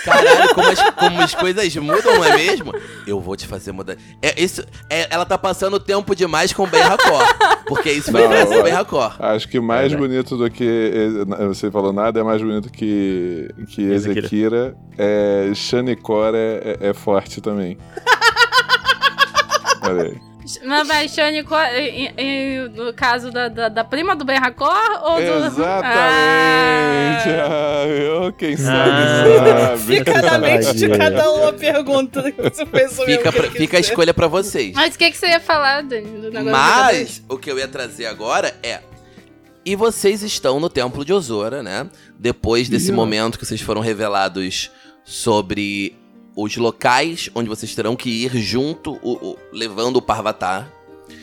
Caralho, como as, como as coisas mudam, não é mesmo? Eu vou te fazer mudar. É, isso, é, ela tá passando tempo demais com o Ben Racor. Porque isso vai trazer o. Ben Racor. Acho que mais É, bonito do que. Você falou nada, é mais bonito que, que Ezekira. Ezekira. É, Shanikora é, é forte também. Olha aí. Mas, mas Shani, qual- e- e- no caso da, da, da prima do Ben Racor ou do. Exatamente! Ah. Ah, eu, quem sabe, Ah. sabe. Fica na mente de cada um a pergunta que você fez sobre Fica, pra- fica a escolha pra vocês. Mas o que, que você ia falar, Dani, do negócio do Mas o que eu ia trazer agora é. E vocês estão no Templo de Osora, né? Depois desse momento que vocês foram revelados sobre os locais onde vocês terão que ir junto, o- o- levando o Parvatar.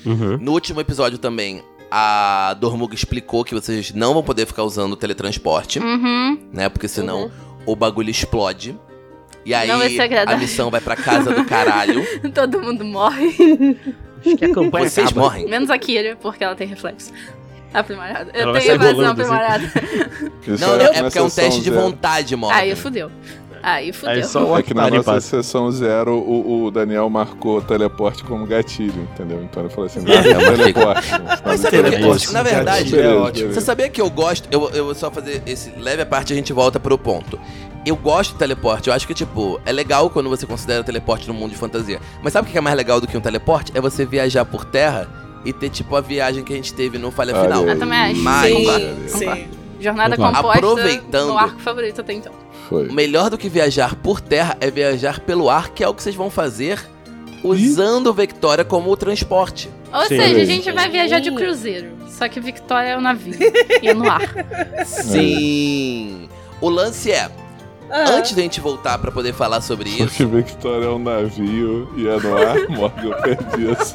Uhum. No último episódio também, a Dormug explicou que vocês não vão poder ficar usando o teletransporte, Uhum. né? Porque senão Uhum. o bagulho explode. E aí a missão vai pra casa do caralho. Todo mundo morre. Acho que a campanha Vocês acaba. morrem. Menos a Kira, porque ela tem reflexo. Aprimorada. Eu Ela tenho evasão assim. aprimorada. Isso Não, não, é na porque é um teste de zero. vontade, Morgan. Aí fudeu. Aí fudeu. Aí só o É que na nossa passa. sessão zero, o, o Daniel marcou teleporte como gatilho, entendeu? Então ele falou assim: não, É, é mas teleporte. Mas sabe Teleporte o Na verdade, é ótimo. Você sabia que eu gosto? Eu, eu vou só fazer esse leve a parte e a gente volta pro ponto. Eu gosto de teleporte. Eu acho que, tipo, é legal quando você considera teleporte no mundo de fantasia. Mas sabe o que é mais legal do que um teleporte? É você viajar por terra e ter, tipo, a viagem que a gente teve no Falha Final. Eu também acho. Mas- Sim, sim. Jornada composta Aproveitando- no arco favorito até então. Foi. Melhor do que viajar por terra é viajar pelo ar, que é o que vocês vão fazer usando o Victoria como o transporte. Ou Sim. seja, a gente vai viajar de cruzeiro. Só que Victoria é o navio. e é no ar. Sim. O lance é, Ah, antes da gente voltar pra poder falar sobre isso, Porque Victoria é um navio e é no ar, Morgan, eu perdi isso.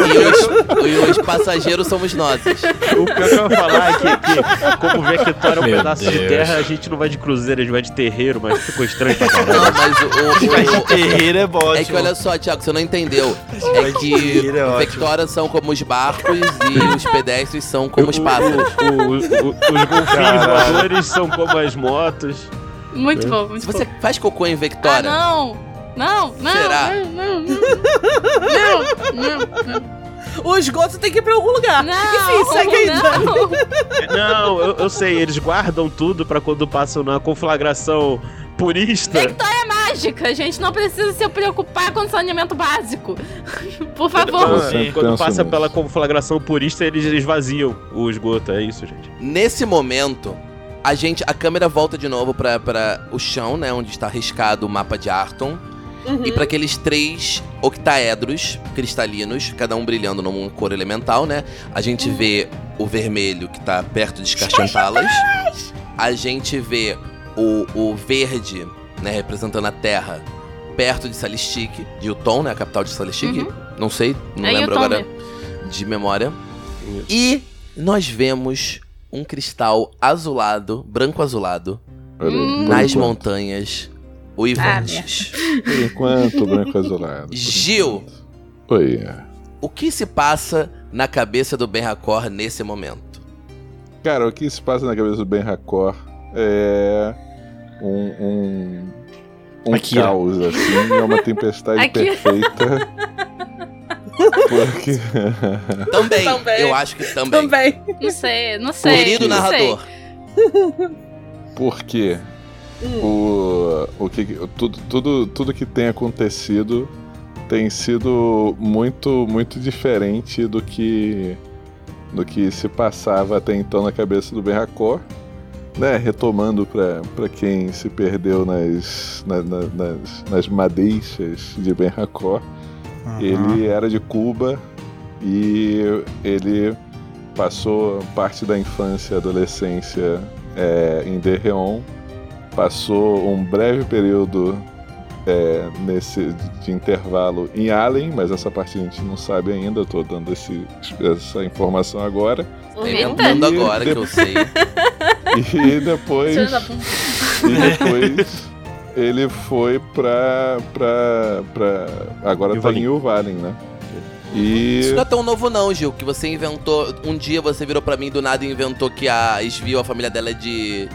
e os, e os passageiros somos nós. O pior que eu ia falar é que, que como Vector é um Meu pedaço de Deus. terra, a gente não vai de cruzeiro, a gente vai de terreiro, mas ficou estranho pra Não, caralho. mas o, o- o- Terreiro é bom. É que olha só, Thiago, você não entendeu. É que é. Victoria são como os barcos e os pedestres são como os O- pássaros. o- o- o- os golfinhos voadores são como as motos. Muito bom, muito Se você bom. faz cocô em Ah, Victoria, não! Não, não, Será? não, não, não, não, não, não, O esgoto tem que ir pra algum lugar. não, Enfim, segue aí, não. Não, eu, eu sei, eles guardam tudo pra quando passam na conflagração purista. Victoria é mágica, a gente não precisa se preocupar com saneamento básico. Por favor. Quando, sempre quando passa pela conflagração purista, eles esvaziam o esgoto, é isso, gente. nesse momento, a gente, a câmera volta de novo pra, pra o chão, né, onde está riscado o mapa de Arton. Uhum. E pra aqueles três octaedros cristalinos, cada um brilhando numa cor elemental, né? A gente vê o vermelho que tá perto de Escarchantalas. A gente vê o, o verde, né, representando a Terra, perto de Salistic, de Uton, né, a capital de Salistic. Uhum. Não sei, não É lembro Uton agora de memória. E nós vemos um cristal azulado, branco azulado, Hum. nas montanhas uivantes. Por enquanto, branco azulado. Gil. Oi. O que se passa na cabeça do Ben Hakor nesse momento? Cara, o que se passa na cabeça do Ben Racor é um, um, um caos, assim, é uma tempestade Akira. perfeita. Porque. Também, Também. eu acho que também. Também. Não sei, não sei. Querido não sei. narrador. Porque o, o que, tudo, tudo, tudo que tem acontecido tem sido muito, muito diferente do que, do que se passava até então na cabeça do Ben Hakor. Né, retomando para quem se perdeu nas, na- na- nas, nas madeixas de Ben Hakor, ele era de Cuba e ele passou parte da infância e adolescência é, em Derreon, passou um breve período é, nesse de intervalo em Allen, mas essa parte a gente não sabe ainda, eu tô dando esse, essa informação agora. Tá inventando E agora que de- eu sei. E depois, e depois ele foi pra, pra, pra agora tá Yuvalin. em Uvalin, né? E Isso não é tão novo não, Gil, que você inventou... Um dia você virou pra mim do nada e inventou que a Esvio, a família dela é de...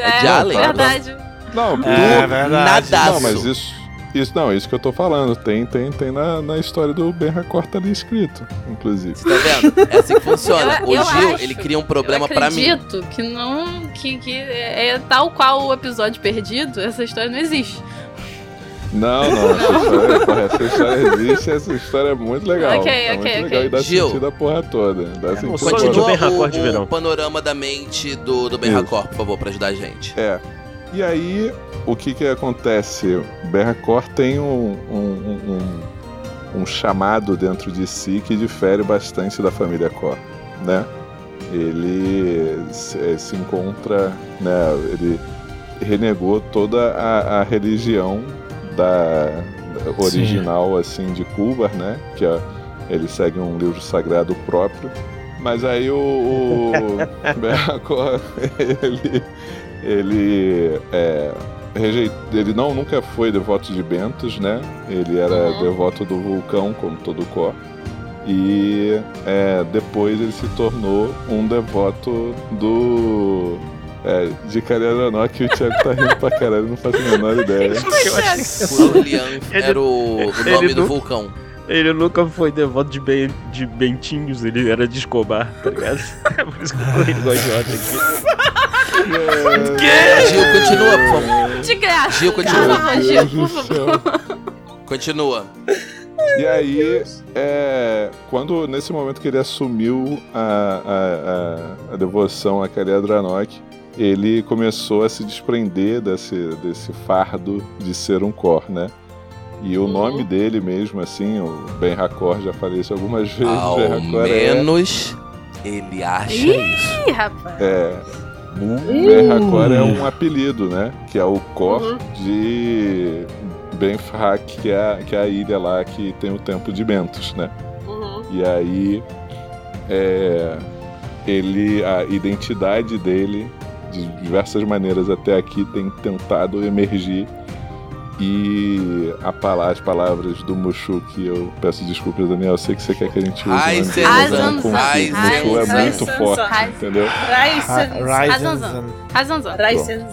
É, de Allen? verdade. não, É tudo- verdade. Nadaço. Não, mas isso, isso não, isso que eu tô falando, tem, tem, tem na, na história do Ben Hakor tá ali escrito, inclusive. Você tá vendo? É assim que funciona. Eu- o eu Gil, acho- ele cria um problema eu pra mim. acredito que não. Que, que é, é tal qual o episódio perdido, essa história não existe. Não, não, essa história, porra, essa história existe, essa história é muito legal. Ok, é ok, muito ok. legal e dá Gil. sentido a porra toda. Dá sentido o a sonho porra do Continua. Hakor de o, verão. o panorama da mente do, do Ben. Hakor, por favor, pra ajudar a gente. É. E aí, o que que acontece? Hakor tem um, um, um, um chamado dentro de si que difere bastante da família Kor, né? Ele se, se encontra, né? Ele renegou toda a, a religião da, da original, assim, de Cuba, né? Que é, ele segue um livro sagrado próprio. Mas aí o, o Ben Hakor, ele ele é, rejeit- ele não nunca foi devoto de Bentos, né? Ele era Uhum. devoto do vulcão, como todo Có. E é, depois ele se tornou um devoto do é, de Kariaranó, que o Thiago tá rindo pra caralho, não faço a menor ideia. Eu achei que Lurlian Ele- era o, o ele nome do vulcão. ele nunca foi devoto de, ben, de Bentinhos, ele era de Escobar, tá ligado? É por isso que eu tô igual idiota aqui. Gil, continua, por favor. De graça. Gil, continua. Por favor, Gil, por favor. Continua. E aí, é, quando nesse momento que ele assumiu a, a, a, a devoção a Kaliadranok, ele começou a se desprender desse, desse fardo de ser um Kor, né? E o Uhum. nome dele mesmo, assim, o Ben Hakor, já falei isso algumas vezes, Ao Ben Hakor é, menos ele acha Ih. isso. Ih, rapaz. é Ben Hakor é um apelido, né? Que é o Kor Uhum. de Benfrak, que é, a- que é a ilha lá que tem o templo de Bentos, né? Uhum. E aí, é, ele, a identidade dele, de diversas maneiras até aqui, tem tentado emergir. E a pala- as palavras do Mushu, que eu peço desculpas, Daniel, eu sei que você quer que a gente use Ai, com Mushu é muito forte, entendeu? Razanzan. Razanzan. Raisen.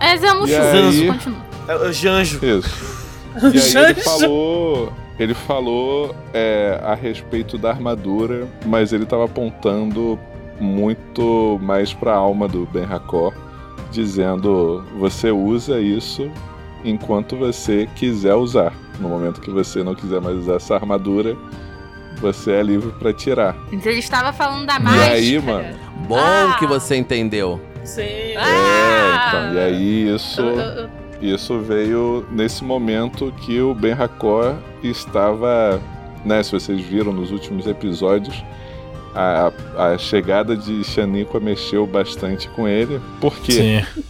Mas é E chuva. aí- Continua. É o Janjo. Isso. E aí ele falou, ele falou é, a respeito da armadura, mas ele estava apontando muito mais para a alma do Ben Hakor, dizendo: você usa isso enquanto você quiser usar. No momento que você não quiser mais usar essa armadura, você é livre para tirar. Então ele estava falando da E máscara. aí, mano? Bom Ah. que você entendeu. Sim. É, então, e aí isso. Isso veio nesse momento que o Ben Hakor estava, né, se vocês viram nos últimos episódios, a, a chegada de Shaniqua mexeu bastante com ele. Por quê? Sim.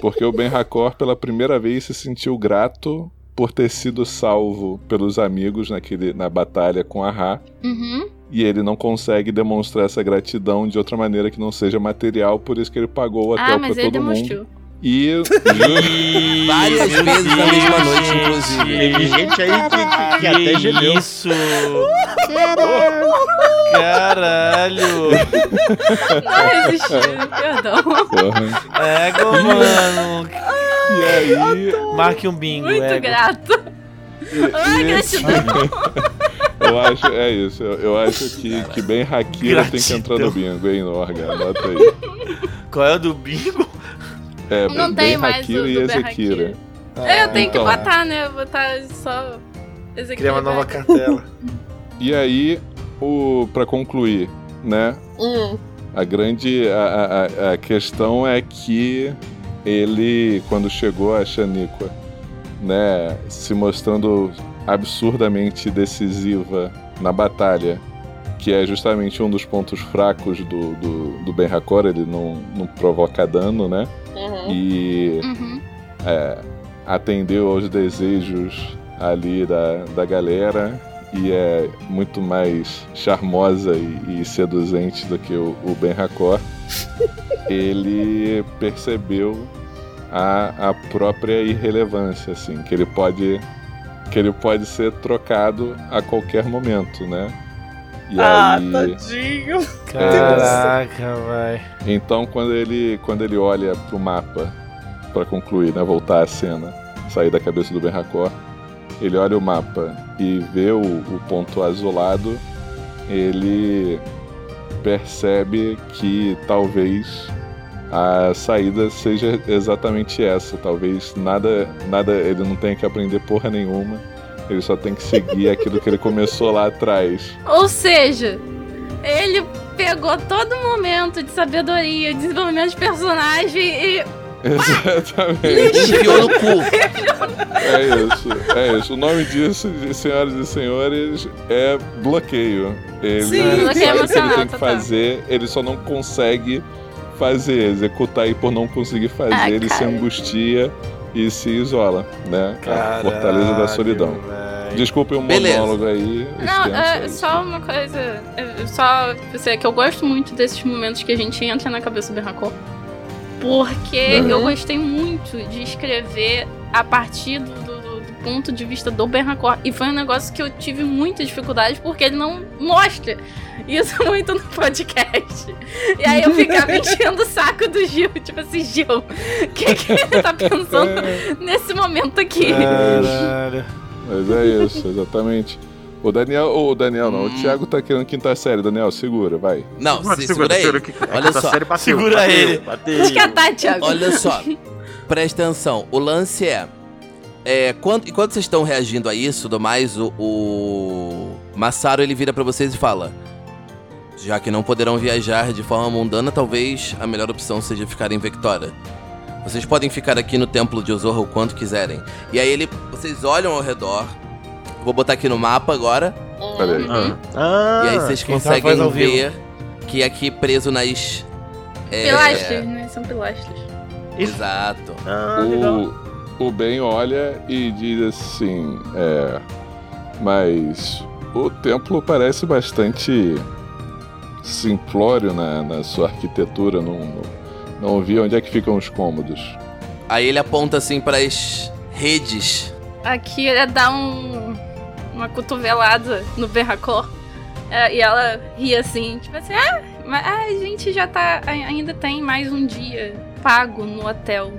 Porque o Ben Hakor pela primeira vez se sentiu grato por ter sido salvo pelos amigos naquele, na batalha com a Ra. Uhum. E ele não consegue demonstrar essa gratidão de outra maneira que não seja material, por isso que ele pagou o hotel Ah, pra mas ele todo mundo. Demonstrou. E Várias vezes na mesma noite, inclusive. Teve gente aí que, que, que até gemeu. Isso! Caralho! Não resisti, perdão. Porra. Égua, mano! E aí. Marque um bingo. Muito ego. grato. Ai, Isso. Eu acho, é isso. Eu, eu acho que, que bem Hakira tem que entrar no bingo, hein, Norga? Anota aí. Qual é o do bingo? É, Não bem, tem bem mais Hakira o e Ezekira. É, eu tenho então. que botar, né? Eu vou botar só. Aqui Criar uma nova cartela. E aí, o, pra concluir, né? Hum. A grande a, a- a- a questão é que ele, quando chegou a Shaniqua, né, se mostrando absurdamente decisiva na batalha, que é justamente um dos pontos fracos do, do, do Ben Hakor, ele não, não provoca dano, né? E Uhum. atendeu aos desejos ali da, da galera e é muito mais charmosa e, e seduzente do que o, o Ben Hakor, ele percebeu a, a própria irrelevância, assim, que ele pode que ele pode ser trocado a qualquer momento, né? E Ah, aí, tadinho. Caraca, vai. então quando ele quando ele olha pro mapa pra concluir, né, voltar à cena, sair da cabeça do Ben Hakor, ele olha o mapa e vê o, o ponto azulado, ele percebe que talvez a saída seja exatamente essa. Talvez nada, nada, ele não tenha que aprender porra nenhuma. Ele só tem que seguir aquilo que ele começou lá atrás. Ou seja, ele pegou todo momento de sabedoria, desenvolvimento de personagem e. Exatamente. Enfiou no cu. É isso, é isso. O nome disso, de senhoras e senhores, é bloqueio. Ele Sim, sabe bloqueio o que ele tem que fazer, ele só não consegue fazer, executar e por não conseguir fazer, Ah, ele se cara. angustia e se isola, né? a fortaleza da solidão. velho. Desculpe o Beleza. monólogo aí. Não, é, é isso. só uma coisa. é, Só dizer que eu gosto muito desses momentos que a gente entra na cabeça do Berracor. Porque Uhum. eu gostei muito de escrever a partir do, do- do- ponto de vista do Berracor. E foi um negócio que eu tive muita dificuldade porque ele não mostra isso muito no podcast. E aí eu ficava enchendo o saco do Gil. Tipo assim, Gil, o que, que ele tá pensando nesse momento aqui? Caralho. Mas é isso, exatamente. O Daniel, o Daniel não, o Thiago tá querendo quinta série. Daniel, segura, vai. Não, se, segura aí. Olha só. Segura ele. Descatar, Thiago. Olha só, presta atenção. O lance é. é quando, enquanto vocês estão reagindo a isso, do mais, o, o Massaro ele vira pra vocês e fala: Já que não poderão viajar de forma mundana, talvez a melhor opção seja ficar em Vectora. Vocês podem ficar aqui no templo de Ozorro o quanto quiserem. E aí ele, vocês olham ao redor. Vou botar aqui no mapa agora. Olha aí. Uhum. Ah, e aí vocês faz conseguem ver que aqui preso nas. é, Pilastras, né? São pilastras. Exato. ah. O, o Ben olha e diz assim: É. Mas o templo parece bastante simplório na, na sua arquitetura. Não, não, não vi onde é que ficam os cômodos. Aí ele aponta assim para as redes. Aqui é dar um, uma cotovelada no Berracor. É, e ela ri assim, tipo assim, ah, mas ah, a gente já tá. ai- Ainda tem mais um dia pago no hotel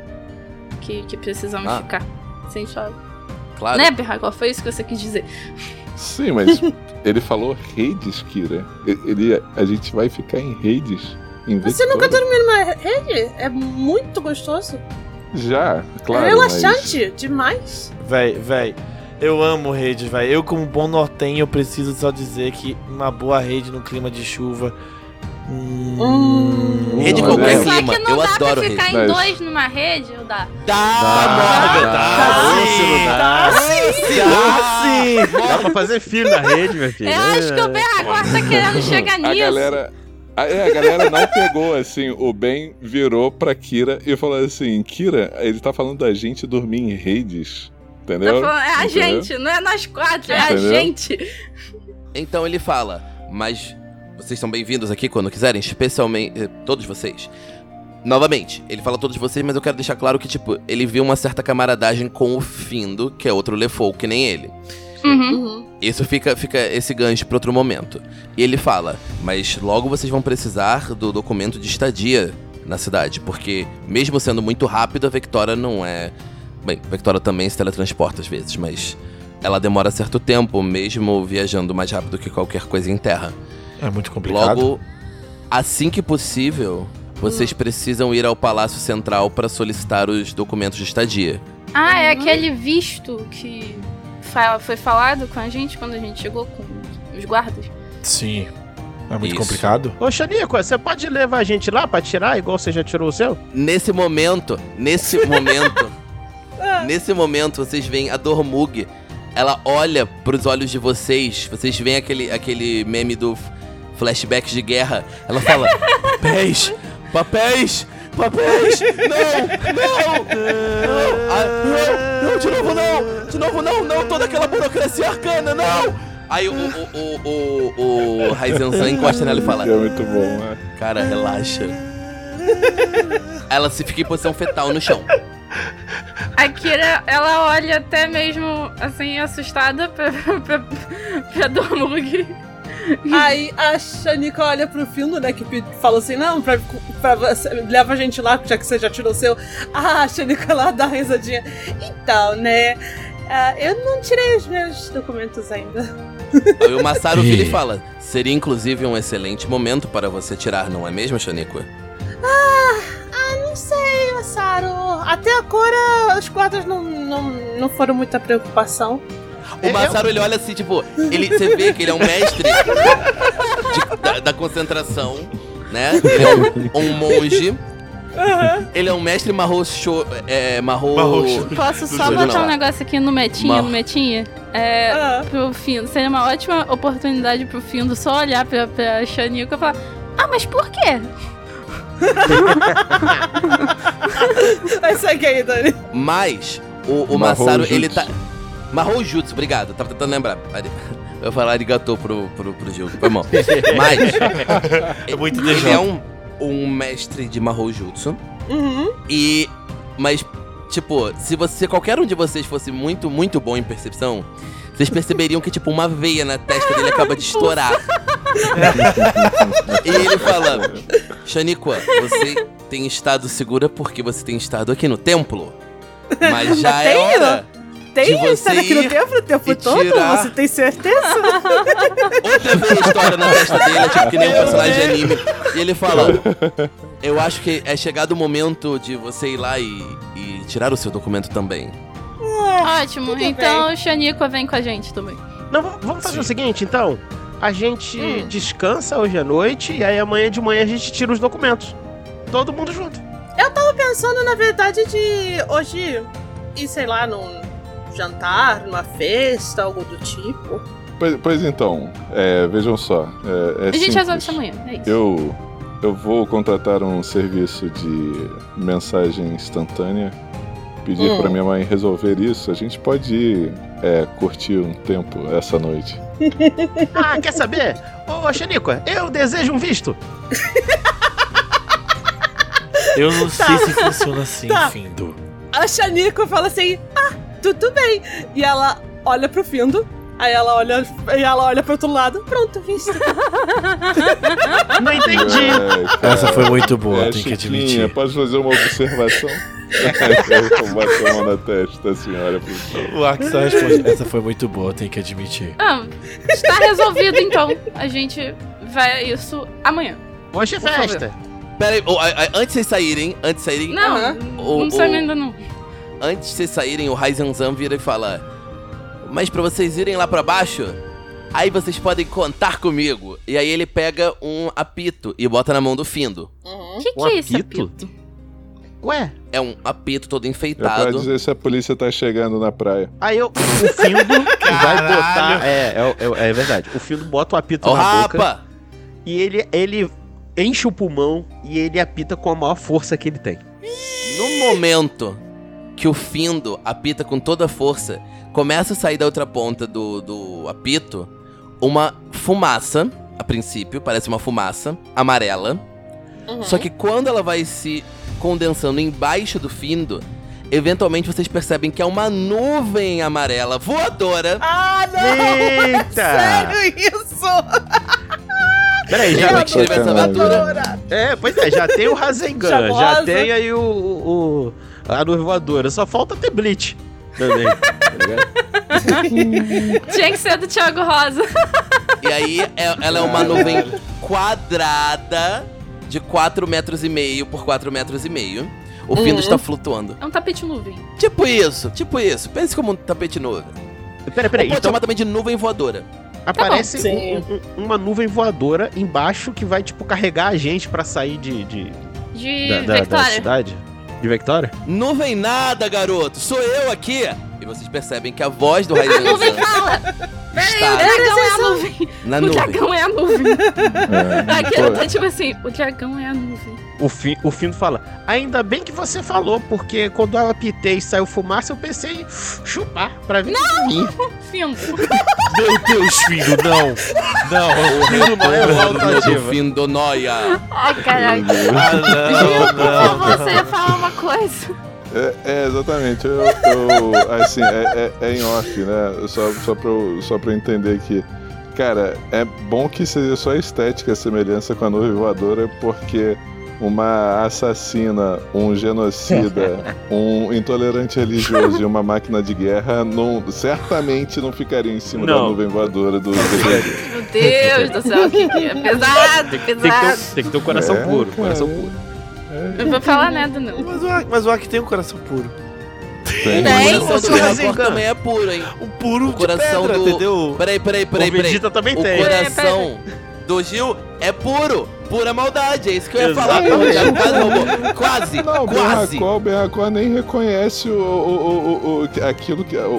que, que precisamos Ah. ficar. Sem só. Claro. Né, Berracor? Foi isso que você quis dizer. Sim, mas ele falou redes, Kira. Ele, a gente vai ficar em redes. Você nunca dormiu numa rede? É muito gostoso. Já, claro. é relaxante demais. Véi, véi. Eu amo redes, véi. Eu, como bom nortenho, eu preciso só dizer que uma boa rede no clima de chuva. Hum, Hum. Rede qualquer mas- Só clima. que não Eu dá adoro pra ficar rede. em Mas- dois numa rede, ou dá? Dá, dá, sim, dá. dá, sim, dá, sim. Dá pra fazer filho na rede, meu filho. Eu acho que o Berracor tá querendo chegar A nisso. galera. A, é, a galera não pegou, assim, o Ben virou pra Kira e falou assim, Kira, ele tá falando da gente dormir em redes, Tá entendeu? falando, é a Entendeu? gente, não é nós quatro, é a gente. Então ele fala, mas vocês são bem-vindos aqui quando quiserem, especialmente eh, todos vocês. Novamente, ele fala todos vocês, mas eu quero deixar claro que, tipo, ele viu uma certa camaradagem com o Findo, que é outro Lefou, que nem ele. Uhum. Uhum. Isso fica, fica esse gancho para outro momento. E ele fala, mas logo vocês vão precisar do documento de estadia na cidade. Porque, mesmo sendo muito rápido, a Vectora não é. Bem, a Vectora também se teletransporta às vezes, mas ela demora certo tempo, mesmo viajando mais rápido que qualquer coisa em terra. É muito complicado. Logo, assim que possível, vocês precisam ir ao Palácio Central para solicitar os documentos de estadia. Ah, é aquele visto que fa- foi falado com a gente quando a gente chegou com os guardas. Sim. É muito Isso. complicado. Ô, Xanico, você pode levar a gente lá pra tirar, igual você já tirou o seu? Nesse momento, nesse momento, nesse momento, vocês veem a Dormug. Ela olha pros olhos de vocês. Vocês veem aquele, aquele meme do flashback de guerra. Ela fala: Papéis! Papéis! Papéis! Não! Não! Não! Ah, não! Não! De novo não! De novo não! Não! Toda aquela burocracia arcana! Não! Aí o, o, o, o, o Raizen-san encosta nela e fala: É muito bom, né? Cara, relaxa. Ela se fica em posição fetal no chão. A Kira, ela olha até mesmo, assim, assustada pra, pra, pra Dormug. Aí a Shanika olha pro Findo, né? Que falou assim: não, pra, pra você, leva a gente lá, já que você já tirou o seu. Ah, a Shanika lá dá uma risadinha. Então, né? ah, eu não tirei os meus documentos ainda. Aí o Masaru vira e fala: Seria inclusive um excelente momento para você tirar, não é mesmo, Shaniqua? Ah, não sei, Masaru. Até agora os guardas não, não, não foram muita preocupação. O Masaru ele olha assim, tipo, ele, você vê que ele é um mestre de- da, da concentração, né? Ele é um, um monge. Ele é um mestre marro. Show, é, marro. Marro- Posso só botar um negócio aqui no metinha, Mar- no metinha? É, Ah. pro Findo. Seria uma ótima oportunidade pro Findo só olhar pra, pra Xanico e falar: Ah, mas por quê? Aí segue aí, Dani. Mas o, o Jutsu. ele tá. Marrou Jutsu, obrigado. Tava tentando lembrar. Eu ia falar arigatô pro, pro, pro Gil, foi mal. Mas É muito ele é um, um mestre de Mahou Jutsu. Uhum. E. Mas, tipo, se você. Qualquer um de vocês fosse muito, muito bom em percepção, vocês perceberiam que, tipo, uma veia na testa dele acaba de estourar. e ele fala: Shaniqua, você tem estado segura porque você tem estado aqui no templo. Mas já é hora. Tem De você no tempo o tempo e todo? tirar- Você tem certeza? Outra veia estoura na testa dele, é tipo que nem um personagem de anime. E ele fala: Eu acho que é chegado o momento de você ir lá e, e tirar o seu documento também. Ótimo, tudo então o Xanico vem com a gente também. Não, vamos- fazer Sim. o seguinte, então. A gente Hum. descansa hoje à noite e aí amanhã de manhã a gente tira os documentos. Todo mundo junto. Tava pensando, na verdade, de hoje ir, sei lá, num jantar, numa festa, algo do tipo. Pois, pois então, é, vejam só. É, é a gente simples. resolve isso amanhã, é isso. Eu, eu vou contratar um serviço de mensagem instantânea, pedir Hum. pra minha mãe resolver isso. A gente pode ir é, curtir um tempo essa noite. Ah, quer saber? Ô, Xanico, eu desejo um visto. Eu não sei se funciona assim, Tá. Findo. A Shanico fala assim: Ah, tudo bem. E ela olha pro Findo. Aí ela olha, e ela olha pro outro lado. Pronto, visto. Não entendi. É, Essa foi muito boa, é, tem que admitir. pode fazer uma observação? eu vou bater a mão na testa senhora. favor. O Axa responde. Essa foi muito boa, tem que admitir. Ah, está resolvido então. A gente vai a isso amanhã. Hoje é festa. Pera aí, oh, antes de vocês saírem, antes de saírem, Não, Aham. O- não o- sabe ainda não. Antes de vocês saírem, o Raizenzan vira e fala: Mas pra vocês irem lá pra baixo, aí vocês podem contar comigo. E aí ele pega um apito e bota na mão do Findo. O que, que Um é esse apito? apito? Ué, É um apito todo É pra enfeitado. dizer se a polícia tá chegando na praia. aí eu. O Findo vai botar. É, é, é, é verdade. O Findo bota o apito Ó, na boca rapa! e ele, ele enche o pulmão e ele apita com a maior força que ele tem. No momento que o Findo apita com toda a força, começa a sair da outra ponta do, do apito uma fumaça, a princípio, parece uma fumaça amarela. Uhum. Só que quando ela vai se condensando embaixo do Findo, eventualmente vocês percebem que é uma nuvem amarela voadora Ah, não! Eita! Sério isso? Peraí, Já já, vai escrever essa aventura. É, pois é, já tem o Rasengan, já tem aí o, o, a nuvem voadora, só falta ter Bleach também, tá ligado? Tinha que ser do Thiago Rosa. E aí é- ela é uma nuvem quadrada de 4 metros e meio por 4 metros e meio. O Findo está flutuando. É um tapete nuvem. Tipo isso, tipo isso. Pense como um tapete nuvem. Peraí, Ou peraí, pode então chamar também de nuvem voadora. aparece Sim. um- um- uma nuvem voadora embaixo que vai, tipo, carregar a gente pra sair de, de- De da, da- da Victoria. cidade. De Victoria? Nuvem nada, garoto. Sou eu aqui. E vocês percebem que a voz do Raiden nuvem fala! Peraí, o dragão é a nuvem. na O nuvem. dragão é a nuvem. É. Aquilo tá tipo assim, o dragão é a nuvem. O, fi, o Findo fala, ainda bem que você falou, porque quando eu apitei e saiu fumaça, eu pensei em chupar pra ver se vinha. Findo. Meu Deus, filho, não. Não. Findo não é uma alternativa. Findo Noia. Ai, caralho. Ah, não, Por não, favor, você não. ia falar uma coisa. É, é, exatamente. Eu, eu- assim, é, é- é em off, né? Só, só, pra eu, só pra eu entender que, cara, é bom que seja só estética a semelhança com a nuvem voadora, porque uma assassina, um genocida, um intolerante religioso e uma máquina de guerra não, certamente não ficariam em cima da Não. nuvem voadora do. Meu Deus do céu, o que, é? Pesado, Tem que, ter, pesado. tem que ter um coração É, puro, cara. coração puro. Não vou falar nada, não. Mas o Ak- Mas o tem um coração puro. Tem. Tem. O coração do também é puro, hein? Um puro O coração de pedra, do- entendeu? Peraí, peraí, peraí, o peraí. Vegeta também O tem. coração do Gil é puro. Pura maldade. É isso que eu ia falar. Já quase roubou. Quase, Não, o quase. Berracó, o Berracó nem reconhece o, o, o, o- aquilo que o,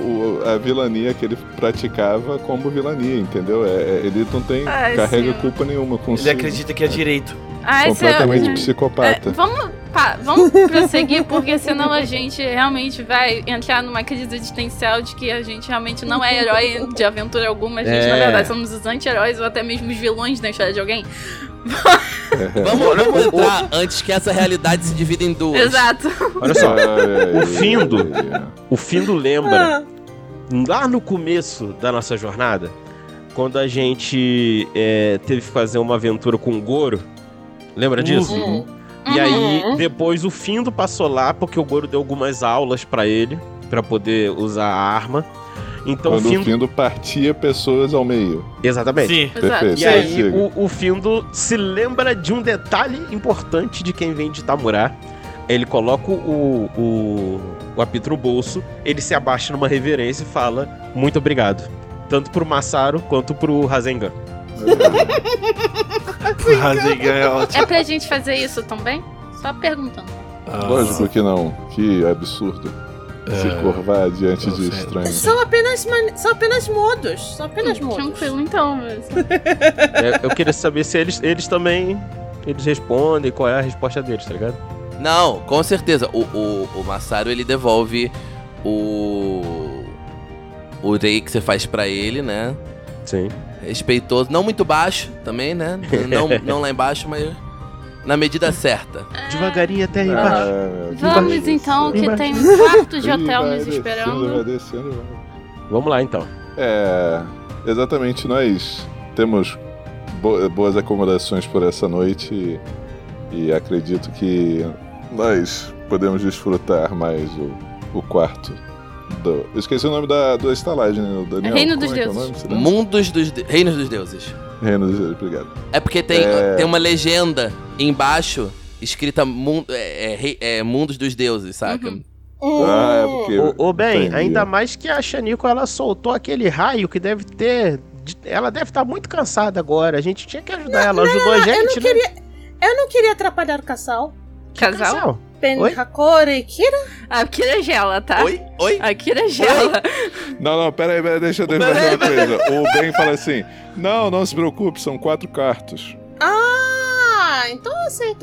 o- a vilania que ele praticava como vilania, entendeu? É, é- ele não tem Ai, carrega senhor. culpa nenhuma Ele consigo. acredita que é direito. Ai, completamente psicopata. É, vamos, pá, vamos prosseguir, porque senão a gente realmente vai entrar numa crise existencial de que a gente realmente não é herói de aventura alguma. A gente, na É. verdade, somos os anti-heróis ou até mesmo os vilões da história de alguém. Vamos, vamos entrar antes que essa realidade se divida em duas. Exato. Olha só, o Findo. o Findo lembra, Ah, lá no começo da nossa jornada, quando a gente é, teve que fazer uma aventura com o Goro, lembra disso? E aí, Uhum. depois o Findo passou lá porque o Goro deu algumas aulas pra ele, pra poder usar a arma. Então o Quando o Findo. Findo partia pessoas ao meio. Exatamente. Sim. Perfeito. E aí, o, o Findo se lembra de um detalhe importante de quem vem de Tamurá. Ele coloca o, o, o apito no bolso, ele se abaixa numa reverência e fala muito obrigado. Tanto pro Masaru quanto pro Rasengan. Rasengan é ótimo. É pra gente fazer isso também? Só perguntando. Ah, Lógico que não. Que absurdo. Se É. curvar diante de sei. estranhos. São apenas, mani- são apenas modos. São apenas modos. Tranquilo, então. mas- É, eu queria saber se eles, eles também. Eles respondem, qual é a resposta deles, tá ligado? Não, com certeza. O, o, o Massaro, ele devolve o... O rei que você faz pra ele, né? Sim. Respeitoso. Não muito baixo também, né? Não, não lá embaixo, mas na medida certa. Devagarinho até aí Ah. embaixo. Ah, Vamos então, que tem um quarto de hotel nos esperando. vai descendo, vai. Vamos lá então. É, exatamente, nós temos bo- boas acomodações por essa noite e, e acredito que nós podemos desfrutar mais o, o quarto. Do, eu esqueci o nome da, da estalagem, né, Daniel? Reino dos é que é Deuses. lembra? Mundos dos... De... Reinos dos deuses. Reino dos Deuses, obrigado. É porque tem, É. tem uma legenda embaixo escrita mun- é, é, é, Mundos dos Deuses, saca? Uhum. Hum. Ah, é porque. Ô, ô, bem, Entendi. ainda mais que a Xanico ela soltou aquele raio que deve ter. Ela deve estar muito cansada agora. A gente tinha que ajudar ela. Ajudou a gente, eu não né? queria. Eu não queria atrapalhar o casal. Casal? Casal. Ben Oi? Hakora e Kira. A Kira gela, tá? Oi? Oi? A Kira gela. Não, não, pera aí, pera aí, deixa eu fazer uma coisa. O Ben fala assim: Não, não se preocupe, são quatro cartos. Ah, então assim,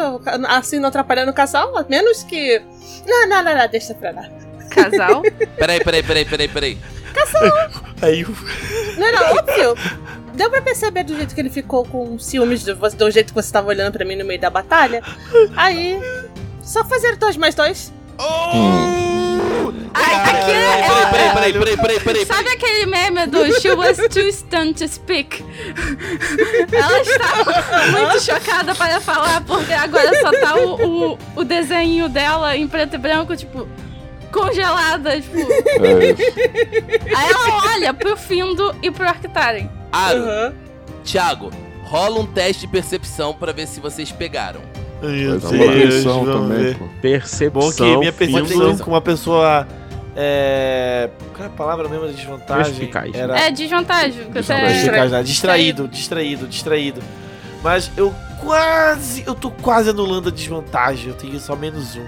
assim não atrapalhando o casal, a menos que. Não, não, não, não, deixa pra lá. Casal. Peraí, peraí, peraí, peraí, peraí. Aí o Não, não, óbvio. Deu pra perceber do jeito que ele ficou com ciúmes do, do jeito que você tava olhando pra mim no meio da batalha. Aí. Só fazer dois mais dois. Oh! Ai, a Kira, Peraí, ela, peraí, peraí, Peraí, peraí, peraí, peraí. Sabe aquele meme do She was too stunned to speak? Ela está muito chocada para falar, porque agora só tá o, o, o desenho dela em preto e branco, tipo, congelada, tipo. É. Aí ela olha pro Findo e pro Arctaren. Aro, Aham. Thiago, rola um teste de percepção pra ver se vocês pegaram. Meu uma atenção vamos também, ver. pô. Percepção. Bom que minha percepção com uma pessoa. É. Qual é a palavra mesmo de desvantagem? Perspicaz. Era. É desvantagem, você Perspicaz, é. Distraído, distraído, distraído. Mas eu quase. Eu tô quase anulando a desvantagem. Eu tenho só menos um.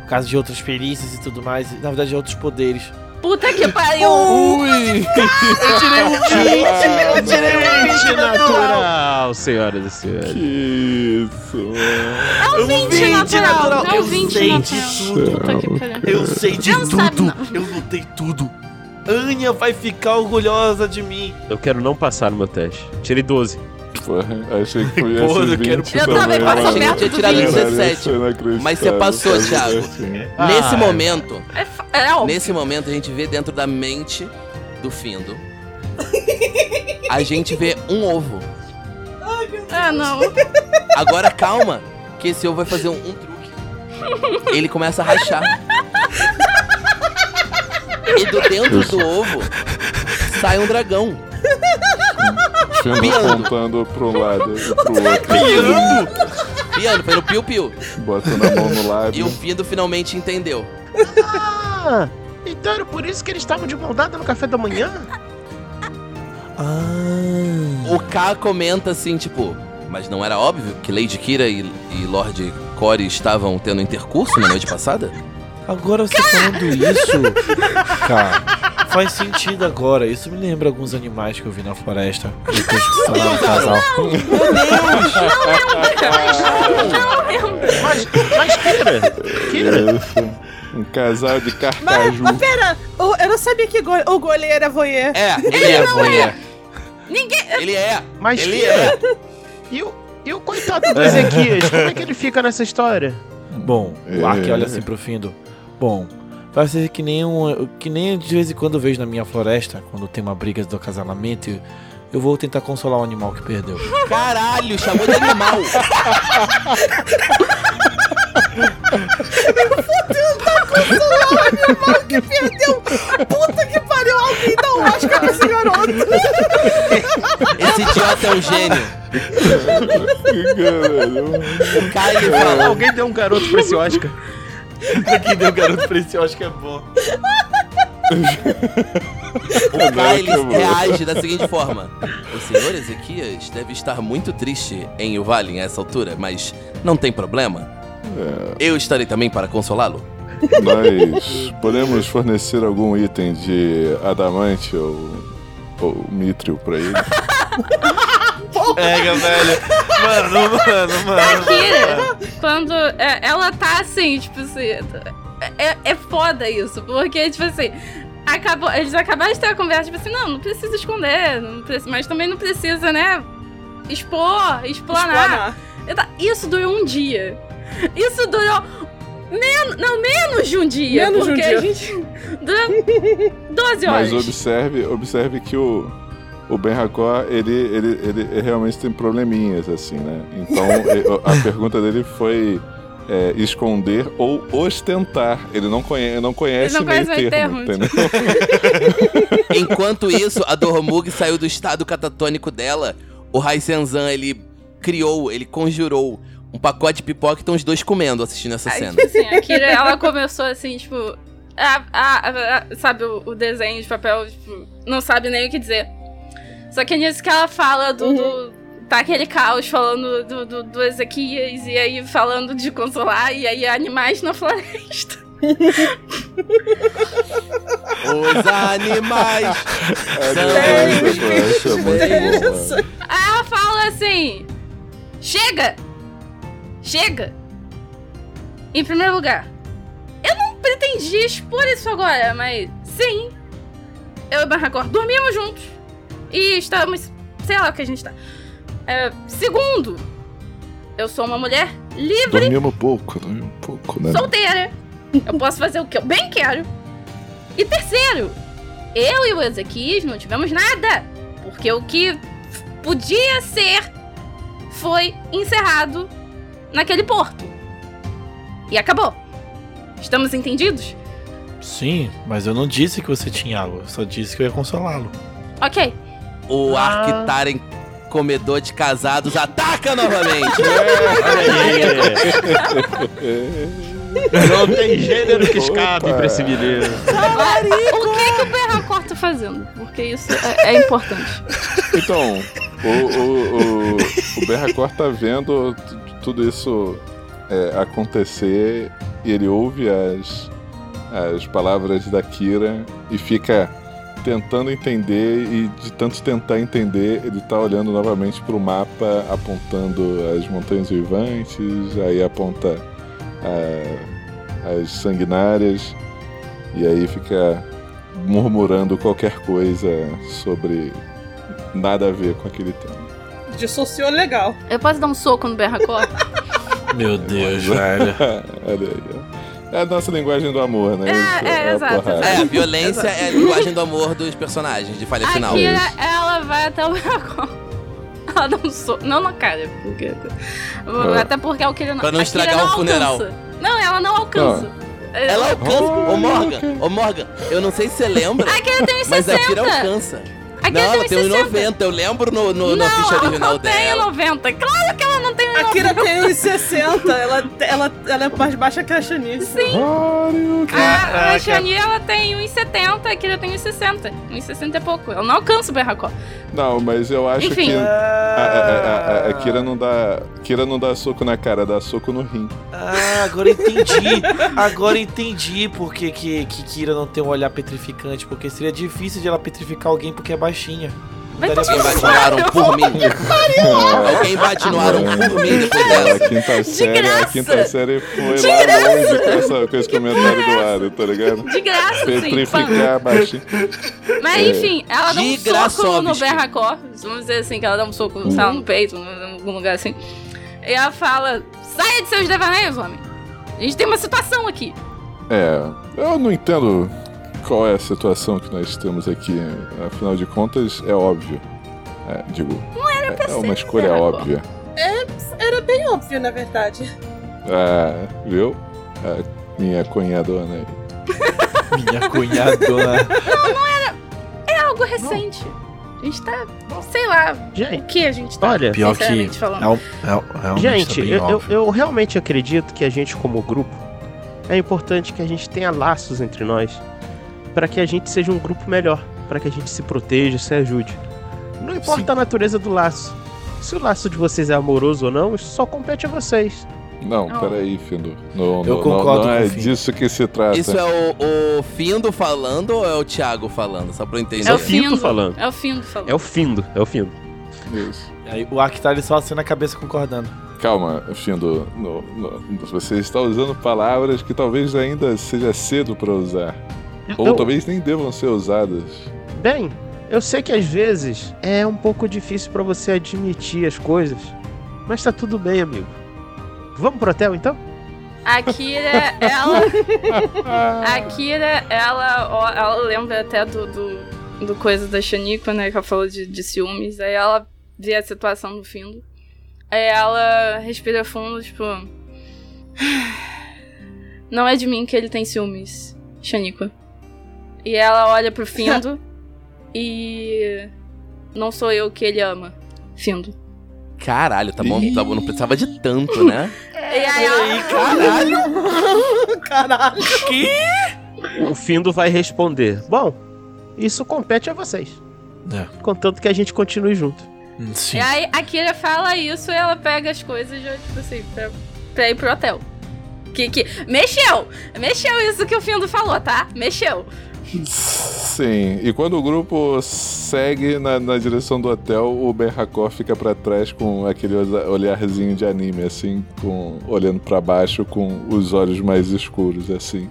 Por causa de outras perícias e tudo mais. e, Na verdade, de outros poderes. Puta que pariu! Ui! Eu tirei um 20! Eu tirei um 20 natural! Natural, senhoras e senhores. Que isso. É o 20 natural! É o Eu 20 sei natural. de tudo. Puta que pariu. Eu sei de sabe, tudo! não. Eu notei tudo! Anya vai ficar orgulhosa de mim! Eu quero não passar no meu teste. Tirei 12. Porra, achei que foi Porra, esse eu quero- 20 Eu também passo mano. perto tinha do tirado 20. Caralho, 17. isso é inacreditável, Mas você passou, sabe, Thiago. assim. Nesse Ah. momento, É, é óbvio. nesse momento a gente vê dentro da mente do Findo. A gente vê um ovo. Ah, não. Agora calma, que esse ovo vai fazer um, um truque. Ele começa a rachar. E do dentro do ovo sai um dragão. Fino Piando. apontando um lado e pro outro. Piano, foi no piu-piu. Botando a mão no E o. Findo finalmente entendeu. Ah, então era por isso que eles estavam de mão dada no café da manhã? Ah. O K comenta assim, tipo, mas não era óbvio que Lady Kira e, e Lord Core estavam tendo intercurso na noite passada? Agora você falando isso, cara, faz sentido agora. Isso me lembra alguns animais que eu vi na floresta. Depois que falaram no casal. Mas, mas Kira, Kira, Isso. Um casal de Mas, carcaju. mas pera, o- eu não sabia que go- o goleiro era voyeur. É, ele Ele é, é voyeur. ele é. mas Ele é. E o, e o coitado do Ezequias, como é que ele fica nessa história? Bom, o Ark É. olha assim pro Findo. Bom, vai ser que nem um. Que nem de vez em quando eu vejo na minha floresta, quando tem uma briga do acasalamento, eu vou tentar consolar o animal que perdeu. Caralho, chamou de animal. Puta que pariu, alguém dá um Oscar pra esse garoto. Esse idiota é um gênio. Caralho. O ele fala. Alguém deu um garoto pra esse Oscar. Quem deu garoto pra esse, eu acho que é bom. O mano. reage da seguinte forma: O senhor Ezequias deve estar muito triste em Uvalin a essa altura, mas não tem problema. Eu estarei também para consolá-lo. Nós podemos fornecer algum item de adamante ou, ou pra ele? Pega, velho. Mano, mano, mano. Kira, quando é, ela tá assim, tipo assim. É, é foda isso, porque, tipo assim. Acabou, eles acabaram de ter a conversa, tipo assim, não, não precisa esconder, não precisa, mas também não precisa, né? Expor, explanar. Explanar. Isso durou um dia. Isso durou. Men não, menos de um dia. Menos de um porque dia. a gente. Durou 12 horas. Mas observe, observe que o, o Ben Hakor, ele, ele, ele realmente tem probleminhas, assim, né? Então, a pergunta dele foi é, esconder ou ostentar. Ele não, conhe não conhece Ele não meio conhece meio termo, termo. entendeu? Enquanto isso, a Dormug saiu do estado catatônico dela. O Raisenzan, ele criou, ele conjurou um pacote de pipoca e estão os dois comendo assistindo essa Aí, cena. assim, a Kira, ela começou assim, tipo. a- a- a- sabe, o, o desenho de papel, tipo, não sabe nem o que dizer. Só que é nisso que ela fala do. do- tá aquele caos falando do, do, do Ezequias e aí falando de consolar e aí animais na floresta. Os animais são Essa é mano. Aí ela fala assim: Chega! Chega! Em primeiro lugar, eu não pretendia expor isso agora, mas sim, eu e o Barracor dormimos juntos e estamos. sei lá o que a gente tá. É, segundo, eu sou uma mulher livre, Dormimos pouco, dormimos pouco, né? solteira. Eu posso fazer o que eu bem quero. E terceiro, eu e o Ezequias não tivemos nada. Porque o que podia ser foi encerrado naquele porto. E acabou. Estamos entendidos? Sim, mas eu não disse que você tinha algo. Eu só disse que eu ia consolá-lo. Ok. O Ah. Arctaren comedor de casados ataca novamente. Não tem gênero que escape Opa. pra esse menino. O que, que o Berracor tá fazendo? Porque isso é, é importante. Então, o, o, o, o Berracor tá vendo tudo isso é, acontecer e ele ouve as, as palavras da Kira e fica tentando entender e de tanto tentar entender, ele tá olhando novamente pro mapa, apontando as montanhas vivantes, aí aponta a- as sanguinárias e aí fica murmurando qualquer coisa sobre nada a ver com aquele tema. Dissociou legal. Eu posso dar um soco no Berracor? Meu Deus, velho. Olha aí, ó. É a nossa linguagem do amor, né? É, é, a exato. É, a violência é a linguagem do amor dos personagens de falha A final. Kira, Isso. ela vai até o Berracor. Ela dá um soco. Não na cara, porque. Ah. Até porque a Kira não. Pra não estragar não o funeral. alcança. Não, ela não alcança. Ela alcança. Ô Olha, Morgan, ô Morgan, eu não sei se você lembra, A Kira tem uns mas a Kira 60. alcança. A Kira Não, ela tem tem uns uns 60. 90, eu lembro no, no, na não, ficha ela original não tem dela. 90. Claro que ela não tem A 90. Kira tem uns 60, ela, ela, ela é mais baixa que a Shani. Sim. Mario, cara. A, a Caraca. Shani, ela tem 1,70, a Kira tem 1,60. 1,60 é pouco. Ela não alcança o Berracor. Não, mas eu acho Enfim. que a, a, a- a- a Kira não dá. Kira não dá soco na cara, dá soco no rim. Ah, agora entendi. Agora entendi por que, que, que Kira não tem um olhar petrificante. Porque seria difícil de ela petrificar alguém porque é baixinha. Vai tomar Alguém bate no Aaron por mim. Alguém bate no Aaron por mim depois É, dessa. a quinta série, a graça. quinta série foi lá longe com, essa- com esse comentário do Aro, tá ligado? De graça, sim. Petrificar baixinho. Mas É. enfim, ela dá um De soco no. Berracor. Vamos dizer assim, que ela dá um soco, sei lá, no peito, em algum lugar assim. E ela fala: saia de seus devaneios, homem. A gente tem uma situação aqui. É, eu não entendo qual é a situação que nós temos aqui. Afinal de contas, é óbvio. É, digo, é, é uma escolha Berracor. óbvia. Era bem óbvio, na verdade. Ah, viu? A minha cunhadona aí. Minha cunhadona. É algo recente. A gente tá. Sei lá. O Gente, que a gente tá? olha, Pior que. falando. É um, é um, gente, eu, eu, eu realmente acredito que a gente, como grupo, é importante que a gente tenha laços entre nós para que a gente seja um grupo melhor, para que a gente se proteja, se ajude. Não importa Sim. a natureza do laço. Se o laço de vocês é amoroso ou não, isso só compete a vocês. Não, Não. peraí, Findo. Não, Eu não, concordo não, não com é disso que se trata. Isso é o, o Findo falando ou é o Thiago falando? Só pra eu entender. É o Findo falando. É o Findo falando. É o findo, é o findo. Isso. Aí o Ark tá ali só assim a cabeça concordando. Calma, Findo. No, no- você está usando palavras que talvez ainda seja cedo para usar. Ou Eu- talvez nem devam ser usadas. Bem, eu sei que às vezes é um pouco difícil pra você admitir as coisas, mas tá tudo bem, amigo. Vamos pro hotel então? A Kira, ela. A Kira, ela, ela lembra até do, do, do coisa da Shaniqua, né? Que ela falou de, de ciúmes. Aí ela vê a situação do Findo. Aí ela respira fundo, tipo. Não é de mim que ele tem ciúmes, Shaniqua. E ela olha pro Findo e. Não sou eu que ele ama, Findo. Caralho, tá bom, tá bom, não precisava de tanto, né? E aí. Caralho! Caralho. O Findo vai responder: Bom, isso compete a vocês. É. Contanto que a gente continue junto. Sim. E aí a Kira fala isso e ela pega as coisas já, tipo assim, pra, pra ir pro hotel. Que, que. Mexeu! Mexeu isso que o Findo falou, tá? Mexeu. Sim, e quando o grupo segue na, na direção do hotel, o Ben Hakor fica pra trás com aquele olha- olharzinho de anime, assim, com olhando pra baixo com os olhos mais escuros, assim.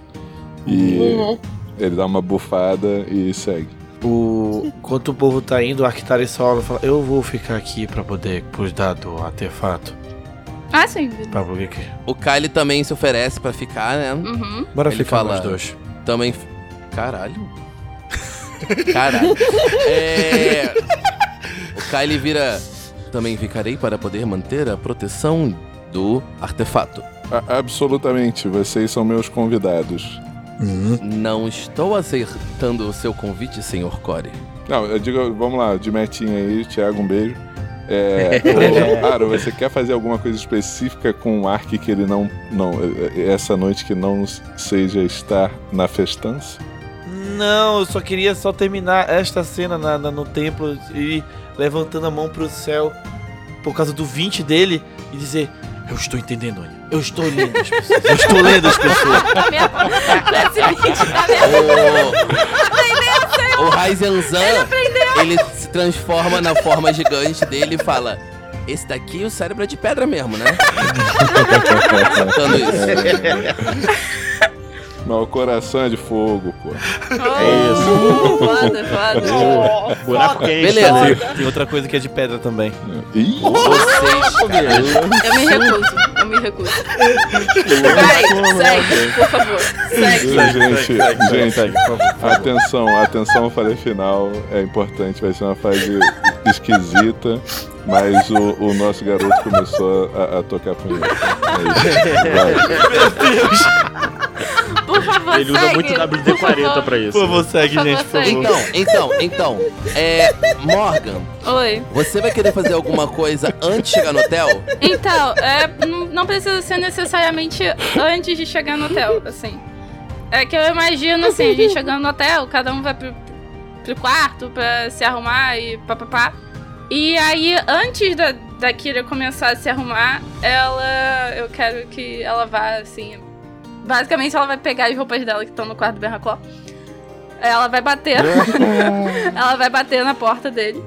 E Uhum. ele dá uma bufada e segue. O... Enquanto o povo tá indo, o Arctari só olha e fala: Eu vou ficar aqui pra poder cuidar do artefato. Ah, sim. Pra poder que. O Kylie também se oferece pra ficar, né? Uhum. Bora Ele ficar fala- nós dois. Também. Caralho. Caralho. É. O Kylie vira. Também ficarei para poder manter a proteção do artefato. A- absolutamente, vocês são meus convidados. Não estou aceitando o seu convite, senhor Core. Não, eu digo, vamos lá, de metinha aí, Thiago, um beijo. É, ô, Aro, você quer fazer alguma coisa específica com o Ark que ele não, não. eh, Essa noite que não seja estar na festança? Não, eu só queria só terminar esta cena na- na- no templo e levantando a mão pro céu por causa do 20 dele e dizer: Eu estou entendendo, Anya. Eu estou lendo as pessoas. Eu estou lendo as pessoas. Esse vídeo tá mesmo? O, o Raizenzan, ele se transforma na forma gigante dele e fala: Esse daqui o cérebro é de pedra mesmo, né? Contando isso. Mas o coração é de fogo, pô. É isso. Foda, foda. Oh, Buraco foda. quente. Beleza. né? Tem outra coisa que é de pedra também. Ih, Vocês. Eu me recuso. Eu me recuso. Vai, segue, por favor. Segue. gente, gente, atenção, atenção ao falha final. É importante, vai ser uma fase esquisita. Mas o, o nosso garoto começou a, a tocar punheta. É isso. Vai. Favor, Ele usa segue. muito Por WD-40 favor. pra isso. Por favor, segue, Por gente, favor, por favor. Então, então, então. É. Morgan, Oi. você vai querer fazer alguma coisa antes de chegar no hotel? Então, é, não, não precisa ser necessariamente antes de chegar no hotel, assim. É que eu imagino, assim, a gente chegando no hotel, cada um vai pro, pro quarto pra se arrumar e papapá. E aí, antes da, da Kira começar a se arrumar, ela. Eu quero que ela vá, assim. Basicamente, ela vai pegar as roupas dela que estão no quarto do Berracó. Ela vai bater. ela vai bater na porta dele.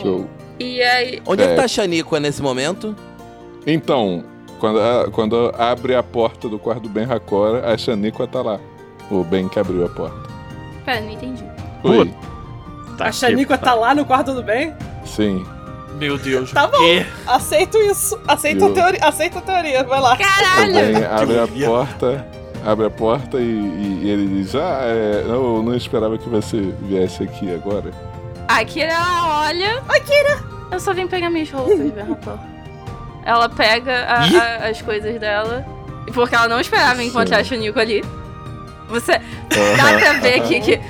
Show. E aí. Onde é, É. que tá a Xaniqua nesse momento? Então, quando, a- quando abre a porta do quarto do Ben Hakora, a Xaniqua tá lá. O Ben que abriu a porta. Pera, não entendi. Oi. Tá A Xaniqua tá lá no quarto do bem? Sim. Meu Deus. Tá bom. Aceito isso. Aceito a Eu- teoria. Aceito a teoria. Vai lá. O Caralho! Ben abre a porta, abre a porta e, e- e ele diz: Ah, é, eu não esperava que você viesse aqui agora. A Kira, ela olha. A Kira! Eu só vim pegar minhas roupas, Berrapó. Ela pega a- a- as coisas dela. Porque ela não esperava encontrar a Chunico ali. Você. Dá pra ver que, que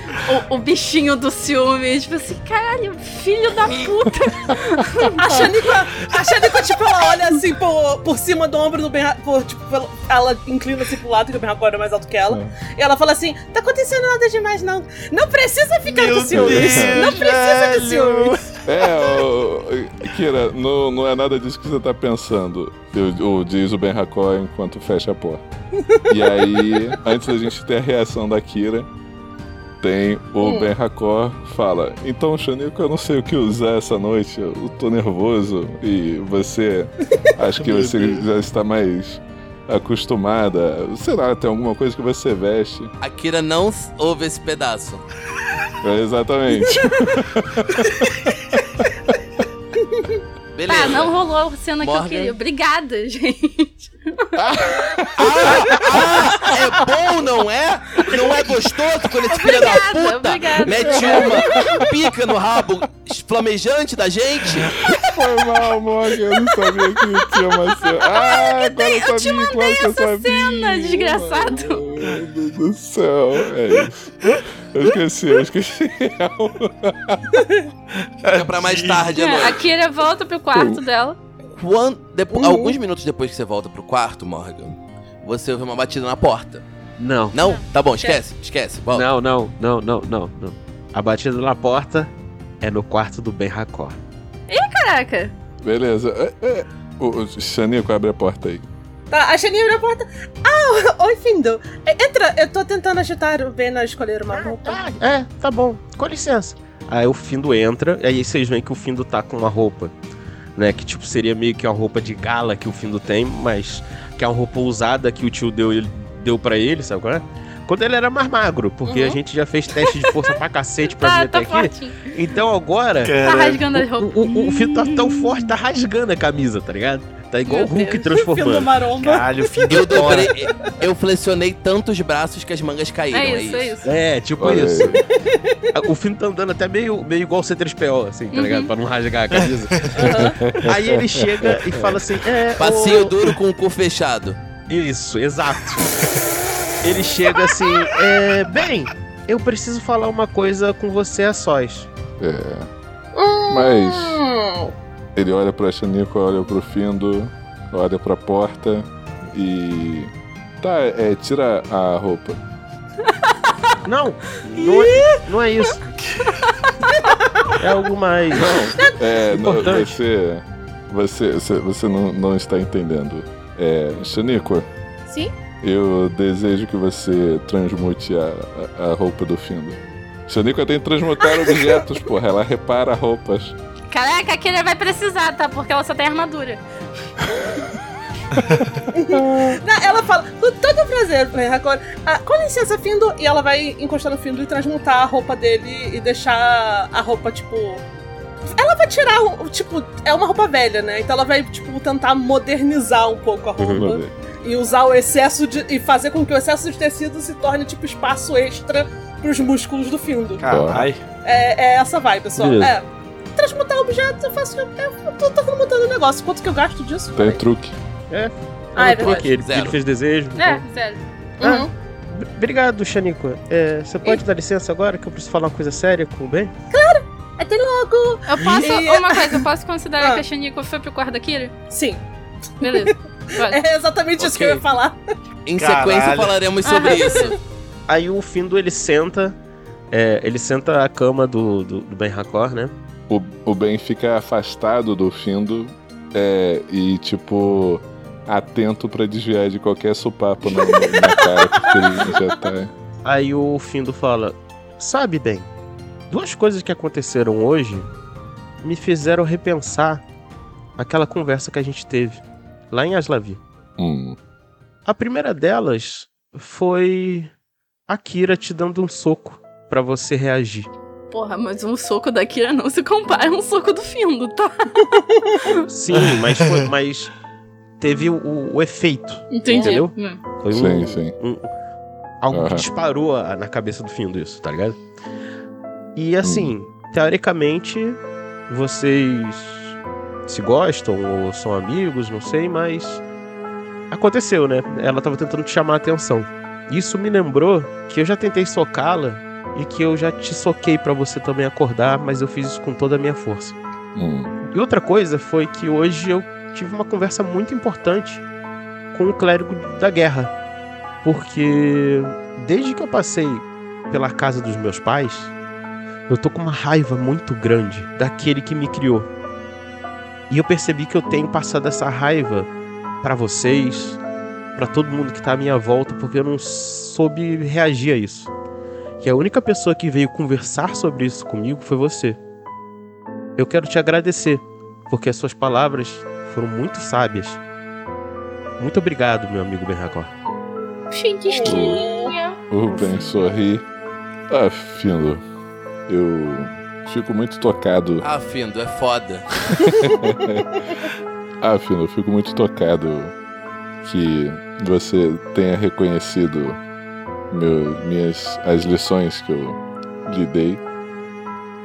o, o bichinho do ciúme, tipo assim, caralho, filho da puta. A Xaniqua, a Xaniqua, tipo, ela olha assim por, por cima do ombro do Ben por, tipo, ela inclina assim pro lado, que o Ben Hakor é mais alto que ela. E ela fala assim: tá acontecendo nada demais, não. Não precisa ficar Meu com ciúmes. Deus, não precisa de velho. ciúmes. É, ô, Kira, não, não é nada disso que você tá pensando, eu, eu- diz o Ben Hakor enquanto fecha a porta. E aí, antes da gente ter a reação da Kira, tem o Hum. Ben Hakor fala: Então, Xanico, eu não sei o que usar essa noite, eu tô nervoso e você, acho que você já está mais acostumada. Sei lá, tem alguma coisa que você veste. A Kira não ouve esse pedaço. É, exatamente. Beleza. Tá, não rolou a cena que eu Morgan. queria. Obrigada, gente. Ah, é bom, não é? Não é gostoso quando esse filho da puta obrigada. mete uma pica no rabo flamejante da gente? Foi mal, Morgan, eu não sabia que tinha uma cena. Ah, agora eu sabia, claro que eu sabia. cena, desgraçado. Meu Deus do céu, é isso. Eu esqueci, eu esqueci. Fica pra mais tarde É, a. Kira volta pro quarto dela. Quando, depo- Uhum. Alguns minutos depois que você volta pro quarto, Morgan, você ouve uma batida na porta. Não. Não? Tá bom, esquece, esquece. Volta. Não, não, não, não, não, não. A batida na porta é no quarto do Ben Hakor. Caraca. Beleza. É, é. O, o Xanico, abre a porta aí. Tá, a Xaninha abre a porta. Ah, oi, Findo. É, Entra, eu tô tentando agitar o Ben a escolher uma roupa. É, tá bom, com licença. Aí o Findo entra, e aí vocês veem que o Findo tá com uma roupa, né? Que tipo, seria meio que uma roupa de gala que o Findo tem, mas que é uma roupa usada que o tio deu, ele, deu pra ele, sabe qual é? Quando ele era mais magro, porque Uhum. a gente já fez teste de força pra cacete pra Tá, vir até tá aqui. fortinho. Então agora, Tá rasgando as roupas. o, o, o Findo tá tão forte, tá rasgando a camisa, tá ligado? Tá igual o Hulk Deus. Transformando. maromba. Caralho, fim Eu, do Thor. dobrei, eu flexionei tantos braços que as mangas caíram. É isso, é isso. É, tipo Olha isso. aí. O filme tá andando até meio, meio igual o C3PO, assim, tá ligado? Pra não rasgar a camisa. Aí ele chega e fala assim: É. Passinho ô- duro com o cu fechado. Isso, exato. Ele chega assim: É. Bem, eu preciso falar uma coisa com você a sós. É. Mas Hum, ele olha pra Xanico, olha pro Findo, olha pra porta e. Tá, é, tira a roupa. Não, não é, não é isso. É algo mais. É, não, Importante. você. Você, você, você não, não está entendendo. É, Xanico, sim? eu desejo que você transmute a, a, a roupa do Findo. Xanico tem que transmutar objetos, porra. Ela repara roupas. Caraca, a Kira vai precisar, tá? Porque ela só tem armadura. Não, ela fala, com todo prazer, né, agora, ah, com licença, Findo, e ela vai encostar no Findo e transmutar a roupa dele e deixar a roupa, tipo. Ela vai tirar, o- tipo, é uma roupa velha, né? Então ela vai, tipo, tentar modernizar um pouco a roupa Uhum. e usar o excesso de. e fazer com que o excesso de tecido se torne, tipo, espaço extra pros músculos do Findo. Caralho. É, é essa vibe, pessoal. Beleza. É. Transmutar objetos, eu faço. Eu tô transmutando o negócio. Quanto que eu gasto disso? Tem truque. Ah, é Eu tô aqui, ele, ele fez desejo. É, então- sério. Uhum. B- Obrigado, Xanico. É, você pode dar licença agora que eu preciso falar uma coisa séria com o Ben? Até logo! Eu posso. E- Uma coisa, eu posso considerar Ah. que a Shaniko foi pro quarto da Kira? Sim. Beleza. Pode. É exatamente isso que eu ia falar. Em Caralho. sequência falaremos sobre isso. Aí o Findo ele senta. é, ele senta a cama do, do, do Ben Hakor, né? O, o Ben fica afastado do Findo é, e, tipo, atento pra desviar de qualquer sopapo na, na cara, porque ele já tá. Aí o Findo fala: Sabe, Ben, duas coisas que aconteceram hoje me fizeram repensar aquela conversa que a gente teve lá em Aslavi. Hum, A primeira delas foi a Kira te dando um soco pra você reagir. Porra, mas um soco da Kira não se compara a um soco do Findo, tá? Sim, mas, foi- mas teve o, o efeito. Entendi. Entendeu? Hum. Foi um, sim, sim. um- algo que Aham. disparou a- na cabeça do Findo isso, tá ligado? E assim, teoricamente, vocês se gostam ou são amigos, não sei, mas aconteceu, né? Ela tava tentando te chamar a atenção. Isso me lembrou que eu já tentei socá-la e que eu já te soquei pra você também acordar, mas eu fiz isso com toda a minha força. Hum, E outra coisa foi que hoje eu tive uma conversa muito importante com o clérigo da guerra. Porque desde que eu passei pela casa dos meus pais, eu tô com uma raiva muito grande daquele que me criou. E eu percebi que eu tenho passado essa raiva pra vocês, pra todo mundo que tá à minha volta, porque eu não soube reagir a isso. E a única pessoa que veio conversar sobre isso comigo foi você. Eu quero te agradecer, porque as suas palavras foram muito sábias. Muito obrigado, meu amigo Ben Hakor. Chiquisquinha. o Ben sorri. Ah, Findo, eu fico muito tocado. Ah, Findo, é foda. Ah, Findo, eu fico muito tocado que você tenha reconhecido meu, minhas, as lições que eu lhe dei.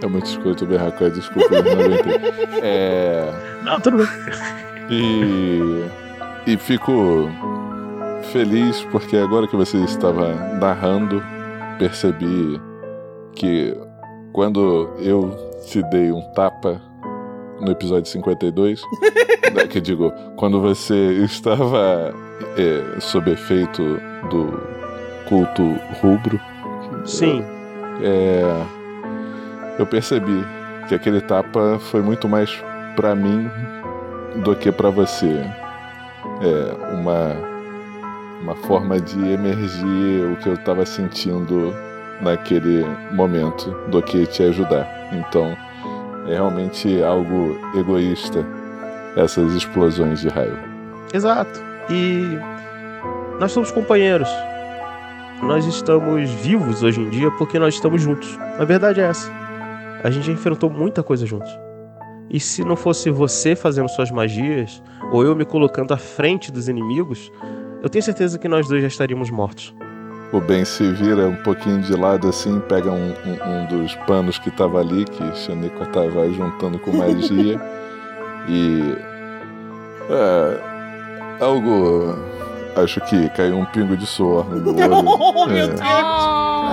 É muito escroto o Berracó, desculpa, eu não aguentei. É, Não, tudo bem. e, e fico feliz porque agora que você estava narrando, percebi que quando eu te dei um tapa no episódio 52, né, que digo, quando você estava é, sob efeito do culto rubro, Sim, é, eu percebi que aquele tapa foi muito mais pra mim do que pra você. É uma uma forma de emergir o que eu tava sentindo naquele momento do que te ajudar. Então, é realmente algo egoísta essas explosões de raiva. exato. E nós somos companheiros. Nós estamos vivos hoje em dia porque nós estamos juntos. A verdade é essa. A gente já enfrentou muita coisa juntos. E se não fosse você fazendo suas magias, ou eu me colocando à frente dos inimigos, eu tenho certeza que nós dois já estaríamos mortos. O Ben se vira um pouquinho de lado assim, pega um, um- um dos panos que tava ali, que Shaniqua tava juntando com magia. e. É. Algo. Acho que caiu um pingo de suor no meu olho. Oh, meu É. Deus.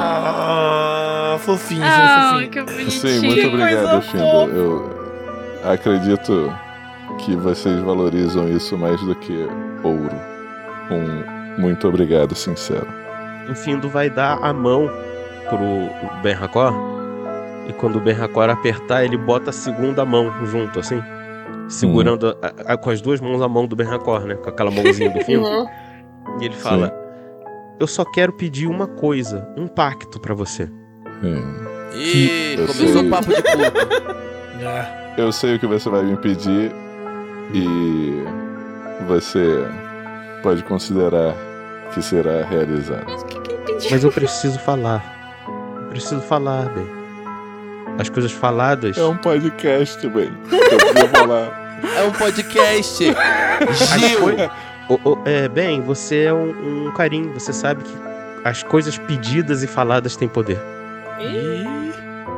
Ah, fofinho, ah, fofinho. que bonitinho. Sim, muito obrigado, Findo. Eu acredito que vocês valorizam isso mais do que ouro. Um muito obrigado, sincero. O Findo vai dar a mão pro Ben Hakor. E quando o Ben Hakor apertar, ele bota a segunda mão junto, assim. Segurando a- a- com as duas mãos a mão do Ben Hakor, né? Com aquela mãozinha do Findo. E ele fala: Eu só quero pedir uma coisa, um pacto pra você. É. Ih, Eu começou sei. o papo de. Ah, Eu sei o que você vai me pedir e você pode considerar que será realizado. Mas o que, que ele pediu? Mas eu preciso falar. Eu preciso falar, Ben. As coisas faladas. É um podcast, bem. Eu preciso falar. É um podcast. As Gil. Ô, ô, é, bem, você é um, um carinho. Você sabe que as coisas pedidas e faladas têm poder.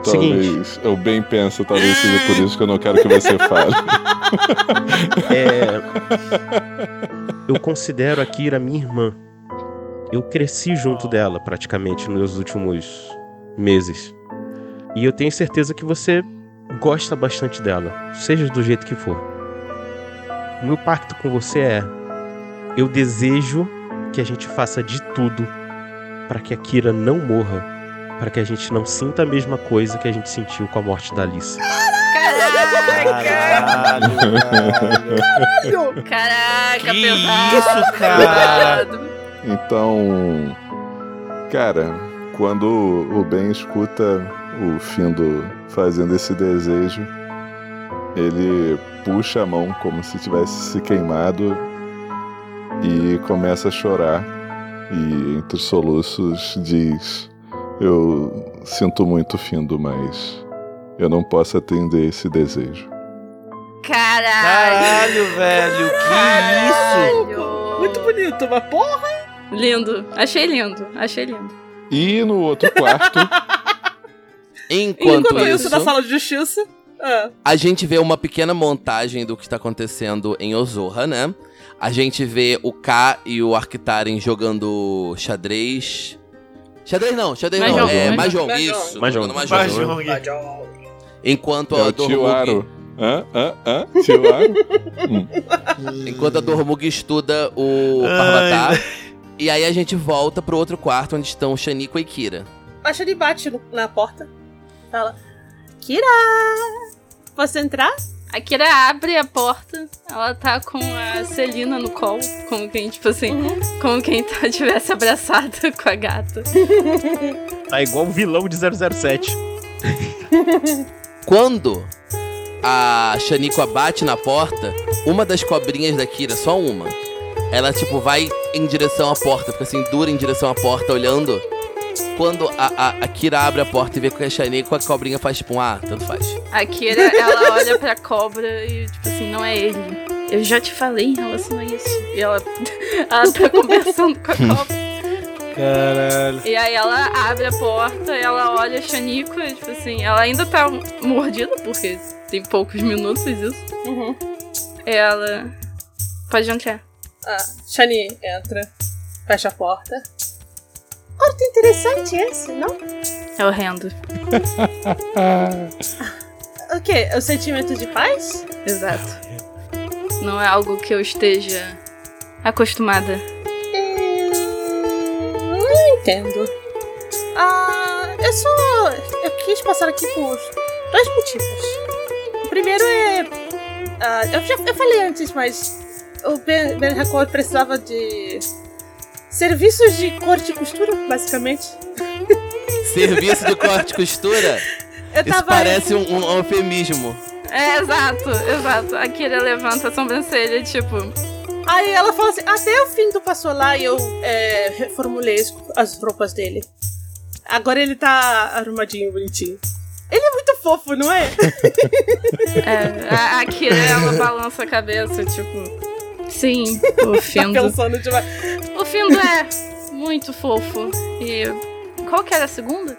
Seguinte. Talvez eu bem penso, talvez seja por isso que eu não quero que você fale. É, eu considero a Kira minha irmã. Eu cresci junto dela praticamente nos últimos meses. E eu tenho certeza que você gosta bastante dela, seja do jeito que for. O meu pacto com você é: eu desejo que a gente faça de tudo para que a Kira não morra, para que a gente não sinta a mesma coisa que a gente sentiu com a morte da Alice. Caralho, caralho. Caraca, Que pesado. isso, cara? Então, cara, quando o Ben escuta o Findo fazendo esse desejo, ele puxa a mão como se tivesse se queimado e começa a chorar. E entre os soluços diz: Eu sinto muito, Findo, mas eu não posso atender esse desejo. Caralho. Caralho, velho, que isso? Muito bonito, mas porra. Lindo. Achei lindo. Achei lindo. E no outro quarto, Enquanto, Enquanto isso, isso, na sala de justiça. Ah, a gente vê uma pequena montagem do que está acontecendo em Ozorra, né? A gente vê o K e o Arctaren jogando xadrez. Xadrez não, xadrez não, Mahjong, é Mahjong. Mahjong, isso. Mahjong. jogando Mahjong. Mahjong. Enquanto é a o tio Dormug, Aro. Hã? Hã? Hã? Tio Aro? enquanto a Dormug estuda o Parvatar. E aí a gente volta pro outro quarto onde estão Shaniqua e Kira. a Shani bate no- na porta. Fala: Kira! Posso entrar? A Kira abre a porta, ela tá com a Celina no colo, como quem, tipo assim, como quem tá, tivesse abraçado com a gata. Tá igual um vilão de 007. Quando a Shaniqua bate na porta, uma das cobrinhas da Kira, só uma, ela tipo vai em direção à porta, fica assim, dura em direção à porta, olhando. Quando a, a, a Kira abre a porta e vê que é a Shaniqua, a cobrinha faz tipo um ah, tanto faz. A Kira, ela olha pra cobra e, tipo assim, não é ele. Eu já te falei em relação a isso. E ela, ela tá conversando com a cobra. Caralho. E aí ela abre a porta, ela olha a Shaniqua, e, tipo assim, ela ainda tá mordida, porque tem poucos minutos isso. Uhum. Ela. Pode entrar. Ah, Shani entra, fecha a porta. Quarto interessante esse, não? É horrendo. O quê? O sentimento de paz? Exato. Não é algo que eu esteja acostumada. Hum, não entendo. Ah, eu só. Eu quis passar aqui por dois motivos. O primeiro é. ah, eu já eu falei antes, mas o Ben, ben Hakor precisava de. Serviços de corte e costura, basicamente. Serviço de corte e costura? Eu Isso parece um, um eufemismo. É, exato, exato. A Kira levanta a sobrancelha, tipo. Aí ela falou assim: até o fim do passou lá e eu é, reformulei as, as roupas dele. Agora ele tá arrumadinho, bonitinho. Ele é muito fofo, não é? É, a, a Kira, ela balança a cabeça, tipo. Sim, o Tá Findo. pensando demais. O Findo é muito fofo. E. Qual que era a segunda?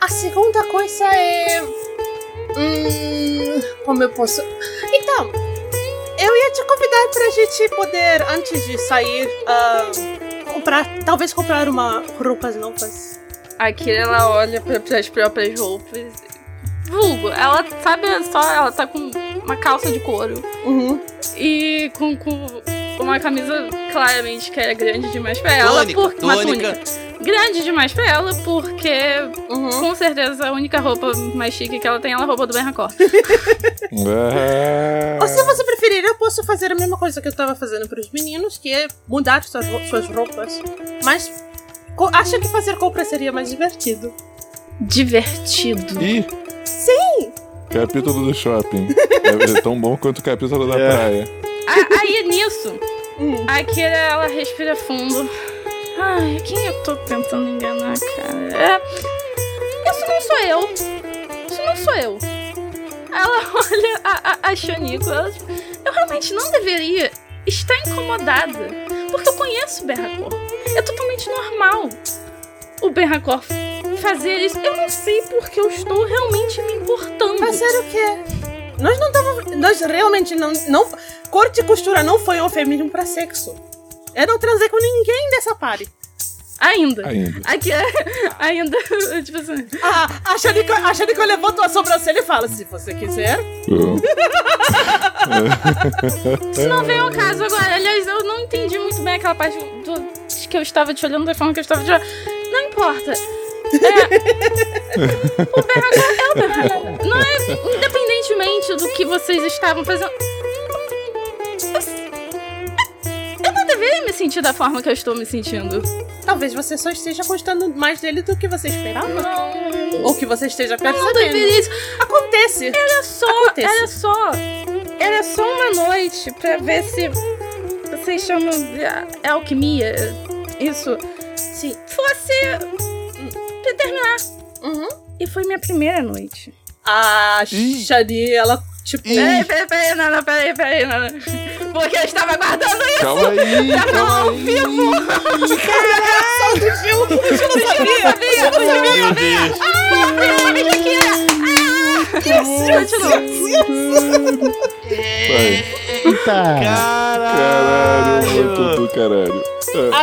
A segunda coisa é. Hum, como eu posso. Então, eu ia te convidar pra gente poder, antes de sair, ah, comprar. Talvez comprar uma roupas novas. A Kira, ela olha pra, pras próprias roupas. Vulgo, ela sabe só, ela tá com uma calça de couro Uhum. e com, com uma camisa claramente que era grande demais pra ela. Tônica, por, uma tônica. túnica. Grande demais pra ela, porque Uhum. com certeza a única roupa mais chique que ela tem é a roupa do Ben Racor. Ah, Ou se você preferir, eu posso fazer a mesma coisa que eu tava fazendo pros meninos, que é mudar suas, suas roupas. Mas acho que fazer compra seria mais divertido. Divertido. Ih! Sim! Capítulo do shopping. É, é tão bom quanto o capítulo da É. praia. A- Aí nisso, a Kira ela respira fundo. Ai, quem eu tô tentando enganar, cara? É, isso não sou eu. Isso não sou eu. Ela olha a, a, a Shanico. Ela, tipo, eu realmente não deveria estar incomodada. Porque eu conheço o Berracor. É totalmente normal o Berracor fazer isso. Eu não sei porque eu estou realmente me importando. Fazer o quê? Nós não tava, Nós realmente não, não. Corte e costura não foi um eufemismo pra sexo. Eu não transei com ninguém dessa party. Ainda. Ainda. Aqui é. Ainda. Tipo assim. Ah, a Shanico, a Shanico levanta a sobrancelha e fala: se você quiser. Isso não veio ao caso agora. Aliás, eu não entendi muito bem aquela parte do, que eu estava te olhando da forma que eu estava te olhando. Não importa. É... o Bernardo é o Bernardo. Não é independentemente do que vocês estavam fazendo. Eu- Eu não deveria me sentir da forma que eu estou me sentindo. Talvez você só esteja gostando mais dele do que você esperava. Não. Ou que você esteja Não percebendo. deveria isso. Acontece. Era só, Acontece. era só. Era só uma noite pra ver se vocês chamam de alquimia. Isso Sim. fosse pra terminar. Uhum. E foi minha primeira noite. A Ih. Shani, ela, tipo. Peraí, peraí, peraí, Nana, peraí, peraí, Nana. Porque eu estava guardando isso. Calma aí, calma ao aí. Reação do Gil. O Gil não sabia. O Gil não sabia. Meu Deus. Continua. Vai. Caralho, muito do caralho. A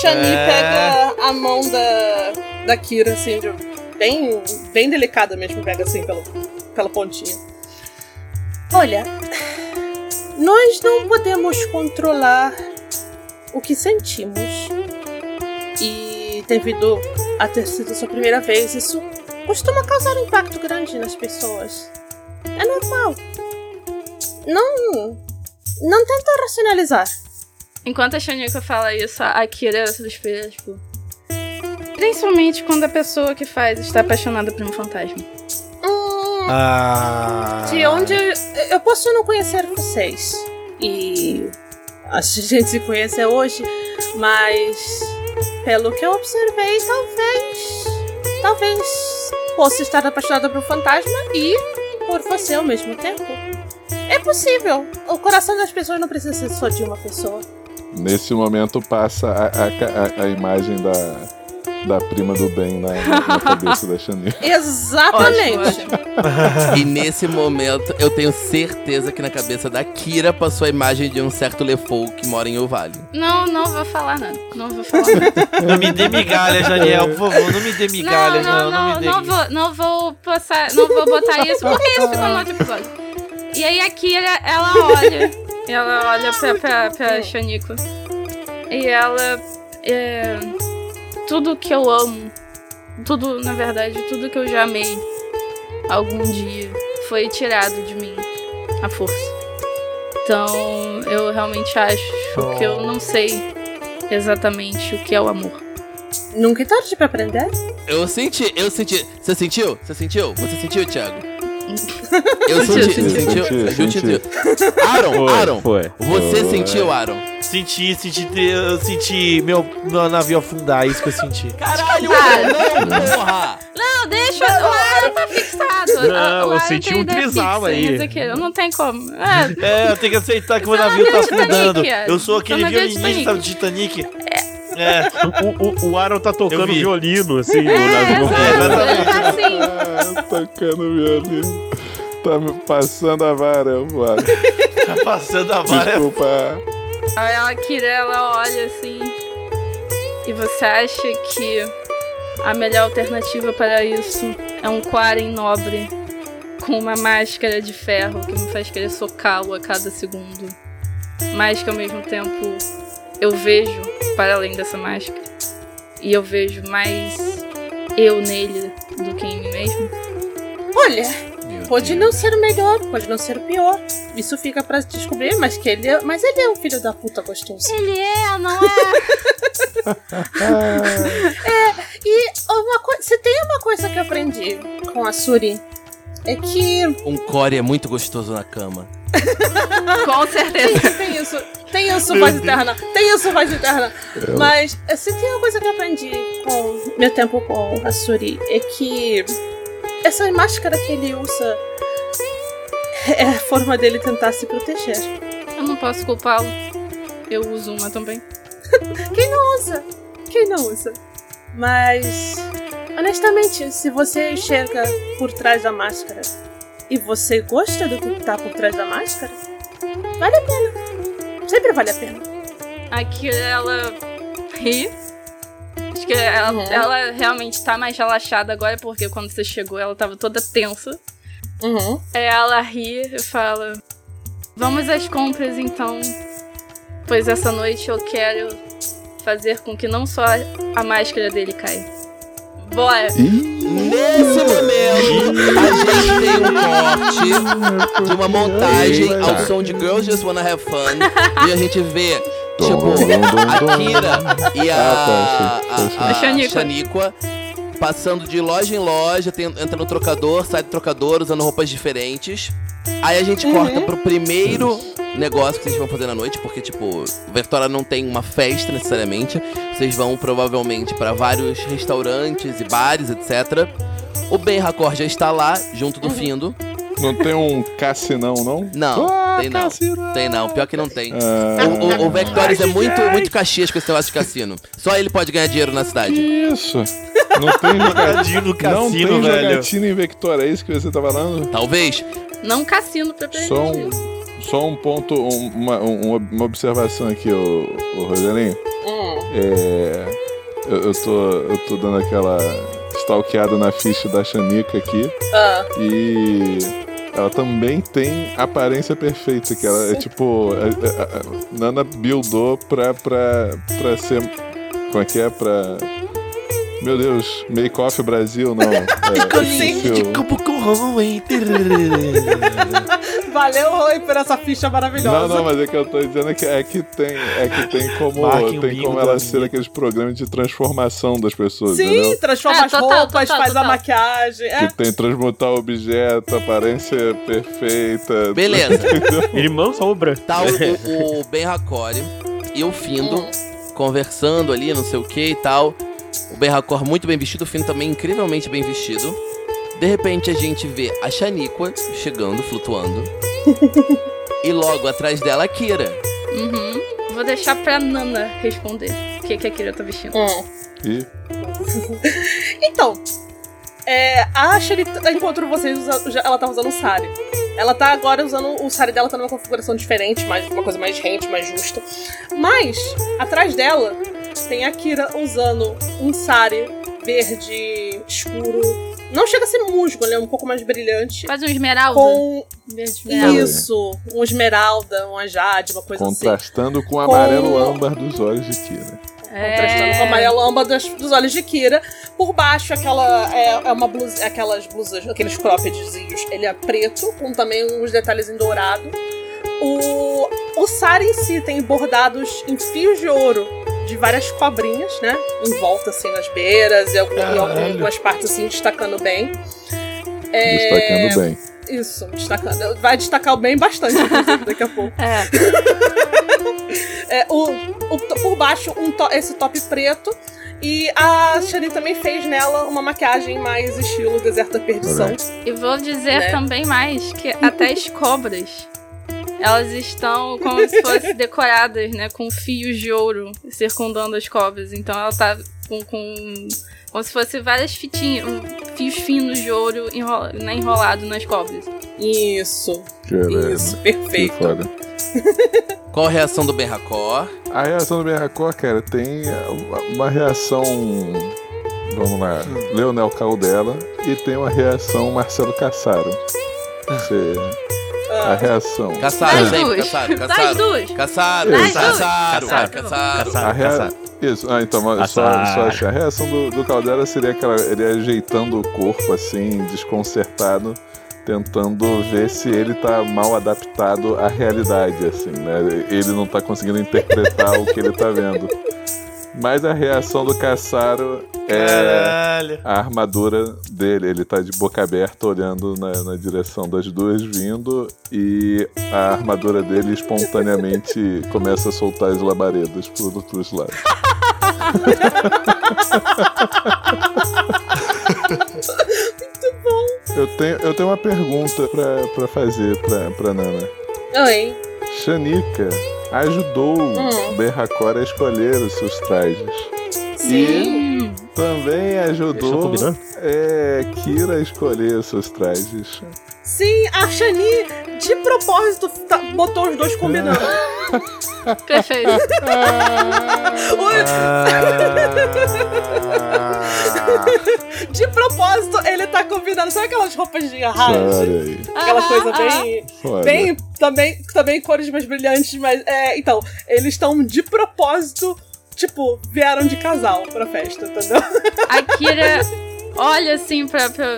Shani É. pega a mão da, da Kira, assim, de, bem, bem delicada mesmo, pega assim pelo, pela pontinha. Olha, nós não podemos controlar o que sentimos. E devido a ter sido sua primeira vez, isso costuma causar um impacto grande nas pessoas. É normal. Não. Não tenta racionalizar. Enquanto a Shanika fala isso, a Kira suspira, tipo. Principalmente quando a pessoa que faz está apaixonada por um fantasma. Hum, Ah. De onde eu posso não conhecer vocês e a gente se conhece hoje, mas pelo que eu observei, talvez, talvez possa estar apaixonada por um fantasma e por você ao mesmo tempo. É possível. O coração das pessoas não precisa ser só de uma pessoa. Nesse momento passa a, a, a, a imagem da, da prima do bem na, na, cabeça da Chanel. Exatamente. Ótimo, ótimo. E nesse momento, eu tenho certeza que na cabeça da Kira passou a imagem de um certo Lefou que mora em Ovale. Não, não vou falar nada. Não vou falar nada. Não me dê migalhas, Daniel, por favor. Não me dê migalhas, não. Não, me dê. não vou, não vou passar, não vou botar isso, porque isso ficou no outro episódio. E aí a Kira, ela olha, ela olha pra, pra, pra Shanico. E ela, é, tudo que eu amo, tudo, na verdade, tudo que eu já amei algum dia foi tirado de mim, a força. Então, eu realmente acho que eu não sei exatamente o que é o amor. Nunca é tarde pra aprender? Eu senti, eu senti. Você sentiu? Você sentiu? Você sentiu, Thiago? Eu senti, sentiu? Senti, Ju senti. sentiu. Aaron, Aaron, foi. você Foi. sentiu, Aaron? Senti, senti, eu senti meu, meu navio afundar, é isso que eu senti. Caralho, Cara. não, porra! Não, deixa. O Aaron tá fixado. Não, o eu Iron senti um ideia trisal aí. Ezequiel, Não tem como. É, É, eu tenho que aceitar que o meu navio não tá afundando. é. Eu sou aquele não viu violinista do Titanic. É. O, o, o Aaron tá Eu tocando vi. violino, assim, no é, navio. exato. Tocando violino. Tá me passando a vara, voado. Tá passando a vara. Desculpa. Aí a Kira, ela olha assim. E você acha que a melhor alternativa para isso é um Quaren nobre com uma máscara de ferro que me faz querer socá-lo a cada segundo. Mas que ao mesmo tempo eu vejo para além dessa máscara. E eu vejo mais eu nele do que em mim mesmo. Olha, Meu pode Deus. não ser o melhor, pode não ser o pior. Isso fica pra descobrir, mas que ele é, mas ele é um filho da puta gostoso. Ele é, não é? E uma coisa, se tem uma coisa que eu aprendi com a Suri é que Um core é muito gostoso na cama. Com certeza. tem isso, tem isso voz eterna, tem isso voz eterna. Mas eh, se tem uma coisa que eu aprendi com meu tempo com a Suri é que essa máscara que ele usa é a forma dele tentar se proteger. Eu não posso culpá-lo. Eu uso uma também. Quem não usa? Quem não usa? Mas, honestamente, se você enxerga por trás da máscara e você gosta do que tá por trás da máscara, vale a pena. Sempre vale a pena. Aqui ela ri. Acho que ela, Uhum. ela realmente tá mais relaxada agora, porque quando você chegou ela tava toda tensa. Uhum. Aí ela ri e fala: Vamos às compras então. Pois essa noite eu quero fazer com que não só a máscara dele caia. Bora! Nesse momento, a gente tem um corte de uma montagem ao som de Girls Just Wanna Have Fun. E a gente vê, tipo, a Kira e a, Ah, tá, a, a, A Shaniqua. Shaniqua passando de loja em loja, tem- entra no trocador, sai do trocador usando roupas diferentes. Aí a gente corta pro primeiro negócio que vocês vão fazer na noite, porque, tipo, Vectora não tem uma festa necessariamente. Vocês vão provavelmente pra vários restaurantes e bares, etc. O Ben Racor já está lá, junto do Findo. Não tem um cassinão, não? Não, Ah, tem não. cassinão. Tem não, pior que não tem. Ah, O, o, o Vectorius é muito, muito caxias com esse negócio de cassino. Só ele pode ganhar dinheiro na cidade. isso? Não tem jogatina Jogadinho no Não cassino, tem velho. jogatina em Vector, é isso que você tá falando? Talvez. Não cassino pra perder. Só um, só um ponto, um- uma, um- uma observação aqui, o, o Rogelinho. Hum. É, eu, eu, tô, eu tô dando aquela stalkeada na ficha da Xanica aqui Ah, e ela também tem aparência perfeita, que ela é tipo. A, a- a- Nana buildou pra, pra, pra ser. Como é que é? Pra. Meu Deus, Make Off Brasil, não. É, De campo. Valeu, Rui, por essa ficha maravilhosa. Não, não, mas é que eu tô dizendo que é que tem, é que tem como, tem como ela amiga. ser aqueles programas de transformação das pessoas, Sim, entendeu? transforma É, as total, roupas, total, faz a total. maquiagem. É. Que tem transmutar objeto, aparência perfeita. Beleza. Irmão sombra. Tá o, o, o Ben Hakori e o Findo Hum. conversando ali, não sei o que e tal. O Ben Hakor muito bem vestido, o Findo também incrivelmente bem vestido. De repente a gente vê a Shaniqua chegando, flutuando. e logo atrás dela a Kira. Uhum. Vou deixar pra Nana responder o que, que a Kira tá vestindo. Hum. E Então, é, a t- encontrou vocês, ela tá usando um sari. Ela tá agora usando o sari dela, tá numa configuração diferente, mais, uma coisa mais rente, mais justa. Mas, atrás dela, tem a Kira usando um sari verde escuro. Não chega a ser musgo, né? Um pouco mais brilhante. Faz um esmeralda. Com Verde esmeralda. isso, um esmeralda, uma jade, uma coisa assim. contrastando com o Com- amarelo âmbar dos olhos de Kira. Contrastando com a amarela âmbar dos, dos olhos de Kira. Por baixo, aquela é, é uma blusa, aquelas blusas, aqueles croppedzinhos. Ele é preto, com também uns detalhes em dourado. O, o sari em si tem bordados em fios de ouro de várias cobrinhas, né? Em volta, assim, nas beiras e, algumas partes, assim, destacando bem. É, Destacando bem. Isso, destacando. Vai destacar bem bastante, inclusive, daqui a pouco. É. É, o, o por baixo, um to- esse top preto E a Shani também fez nela uma maquiagem mais estilo Deserto da Perdição. E vou dizer Né? também mais que até as cobras. Elas estão como se fossem decoradas, né? Com fios de ouro circundando as cobras. Então ela tá com. com como se fosse várias fitinhas, um, fios finos de ouro enrola, né, enrolado nas cobras. Isso, Caralho, isso, que perfeito. foda. Qual a reação do Ben Racor? A reação do Ben Racor, cara, tem uma- uma reação. Vamos lá, Leonel Caldela e tem uma reação Marcelo Cassaro. Você- a reação. Caçaram, sempre, caçaram, caçaram. Caçaram, caçaram, caçaram, Caçaram. caçaram. Caçar, A rea... Isso, ah, então, mas só, só. A reação do, do Caldera seria aquela. Ele ajeitando o corpo assim, desconcertado, tentando ver se ele tá mal adaptado à realidade, assim, né? Ele não tá conseguindo interpretar o que ele tá vendo. Mas a reação do Caçaro é Caralho. a armadura dele. Ele tá de boca aberta olhando na, na direção das duas vindo e a armadura dele espontaneamente começa a soltar as labaredas por outros lados. Eu tenho, eu tenho uma pergunta pra, pra fazer pra, pra Nana. Oi. Shanika ajudou Hum. Berracor a escolher os seus trajes. Sim. Hum, Também ajudou é, Kira a escolher os seus trajes. Sim, a Shani, de propósito, tá- botou os dois combinando. perfeito. Oi, De propósito, ele tá combinando. Sabe aquelas roupas de aí. Aquela coisa bem. Bem, também, também cores mais brilhantes, mas. É, então, eles estão de propósito, tipo, vieram de casal pra festa, entendeu? A Kira olha assim pra. pra-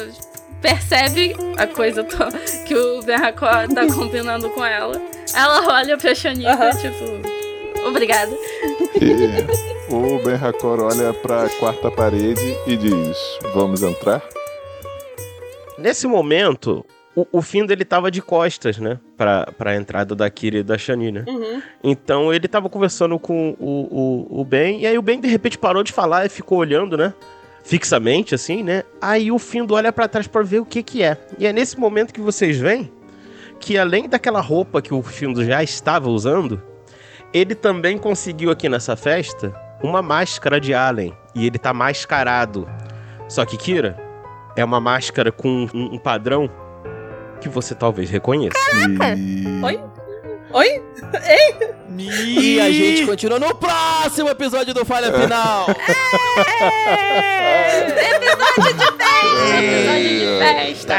percebe a coisa que o Berracó tá combinando com ela. Ela olha pra Shanika, Aham. tipo. Obrigada. E o Ben Hakor olha pra quarta parede e diz: Vamos entrar? Nesse momento, o, o Findo ele tava de costas, né? Pra, pra entrada da Kira e da Shani, né? Uhum. Então ele tava conversando com o, o, o Ben, e aí o Ben de repente parou de falar e ficou olhando, né? Fixamente, assim, né? Aí o Findo olha pra trás pra ver o que que é. E é nesse momento que vocês veem que além daquela roupa que o Findo já estava usando, ele também conseguiu aqui nessa festa uma máscara de Alien. E ele tá mascarado. Só que, Kira, é uma máscara com um, um padrão que você talvez reconheça. E... Oi? Oi? E a gente continua no próximo episódio do Falha Final. Episódio de festa!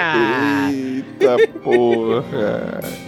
Eita porra!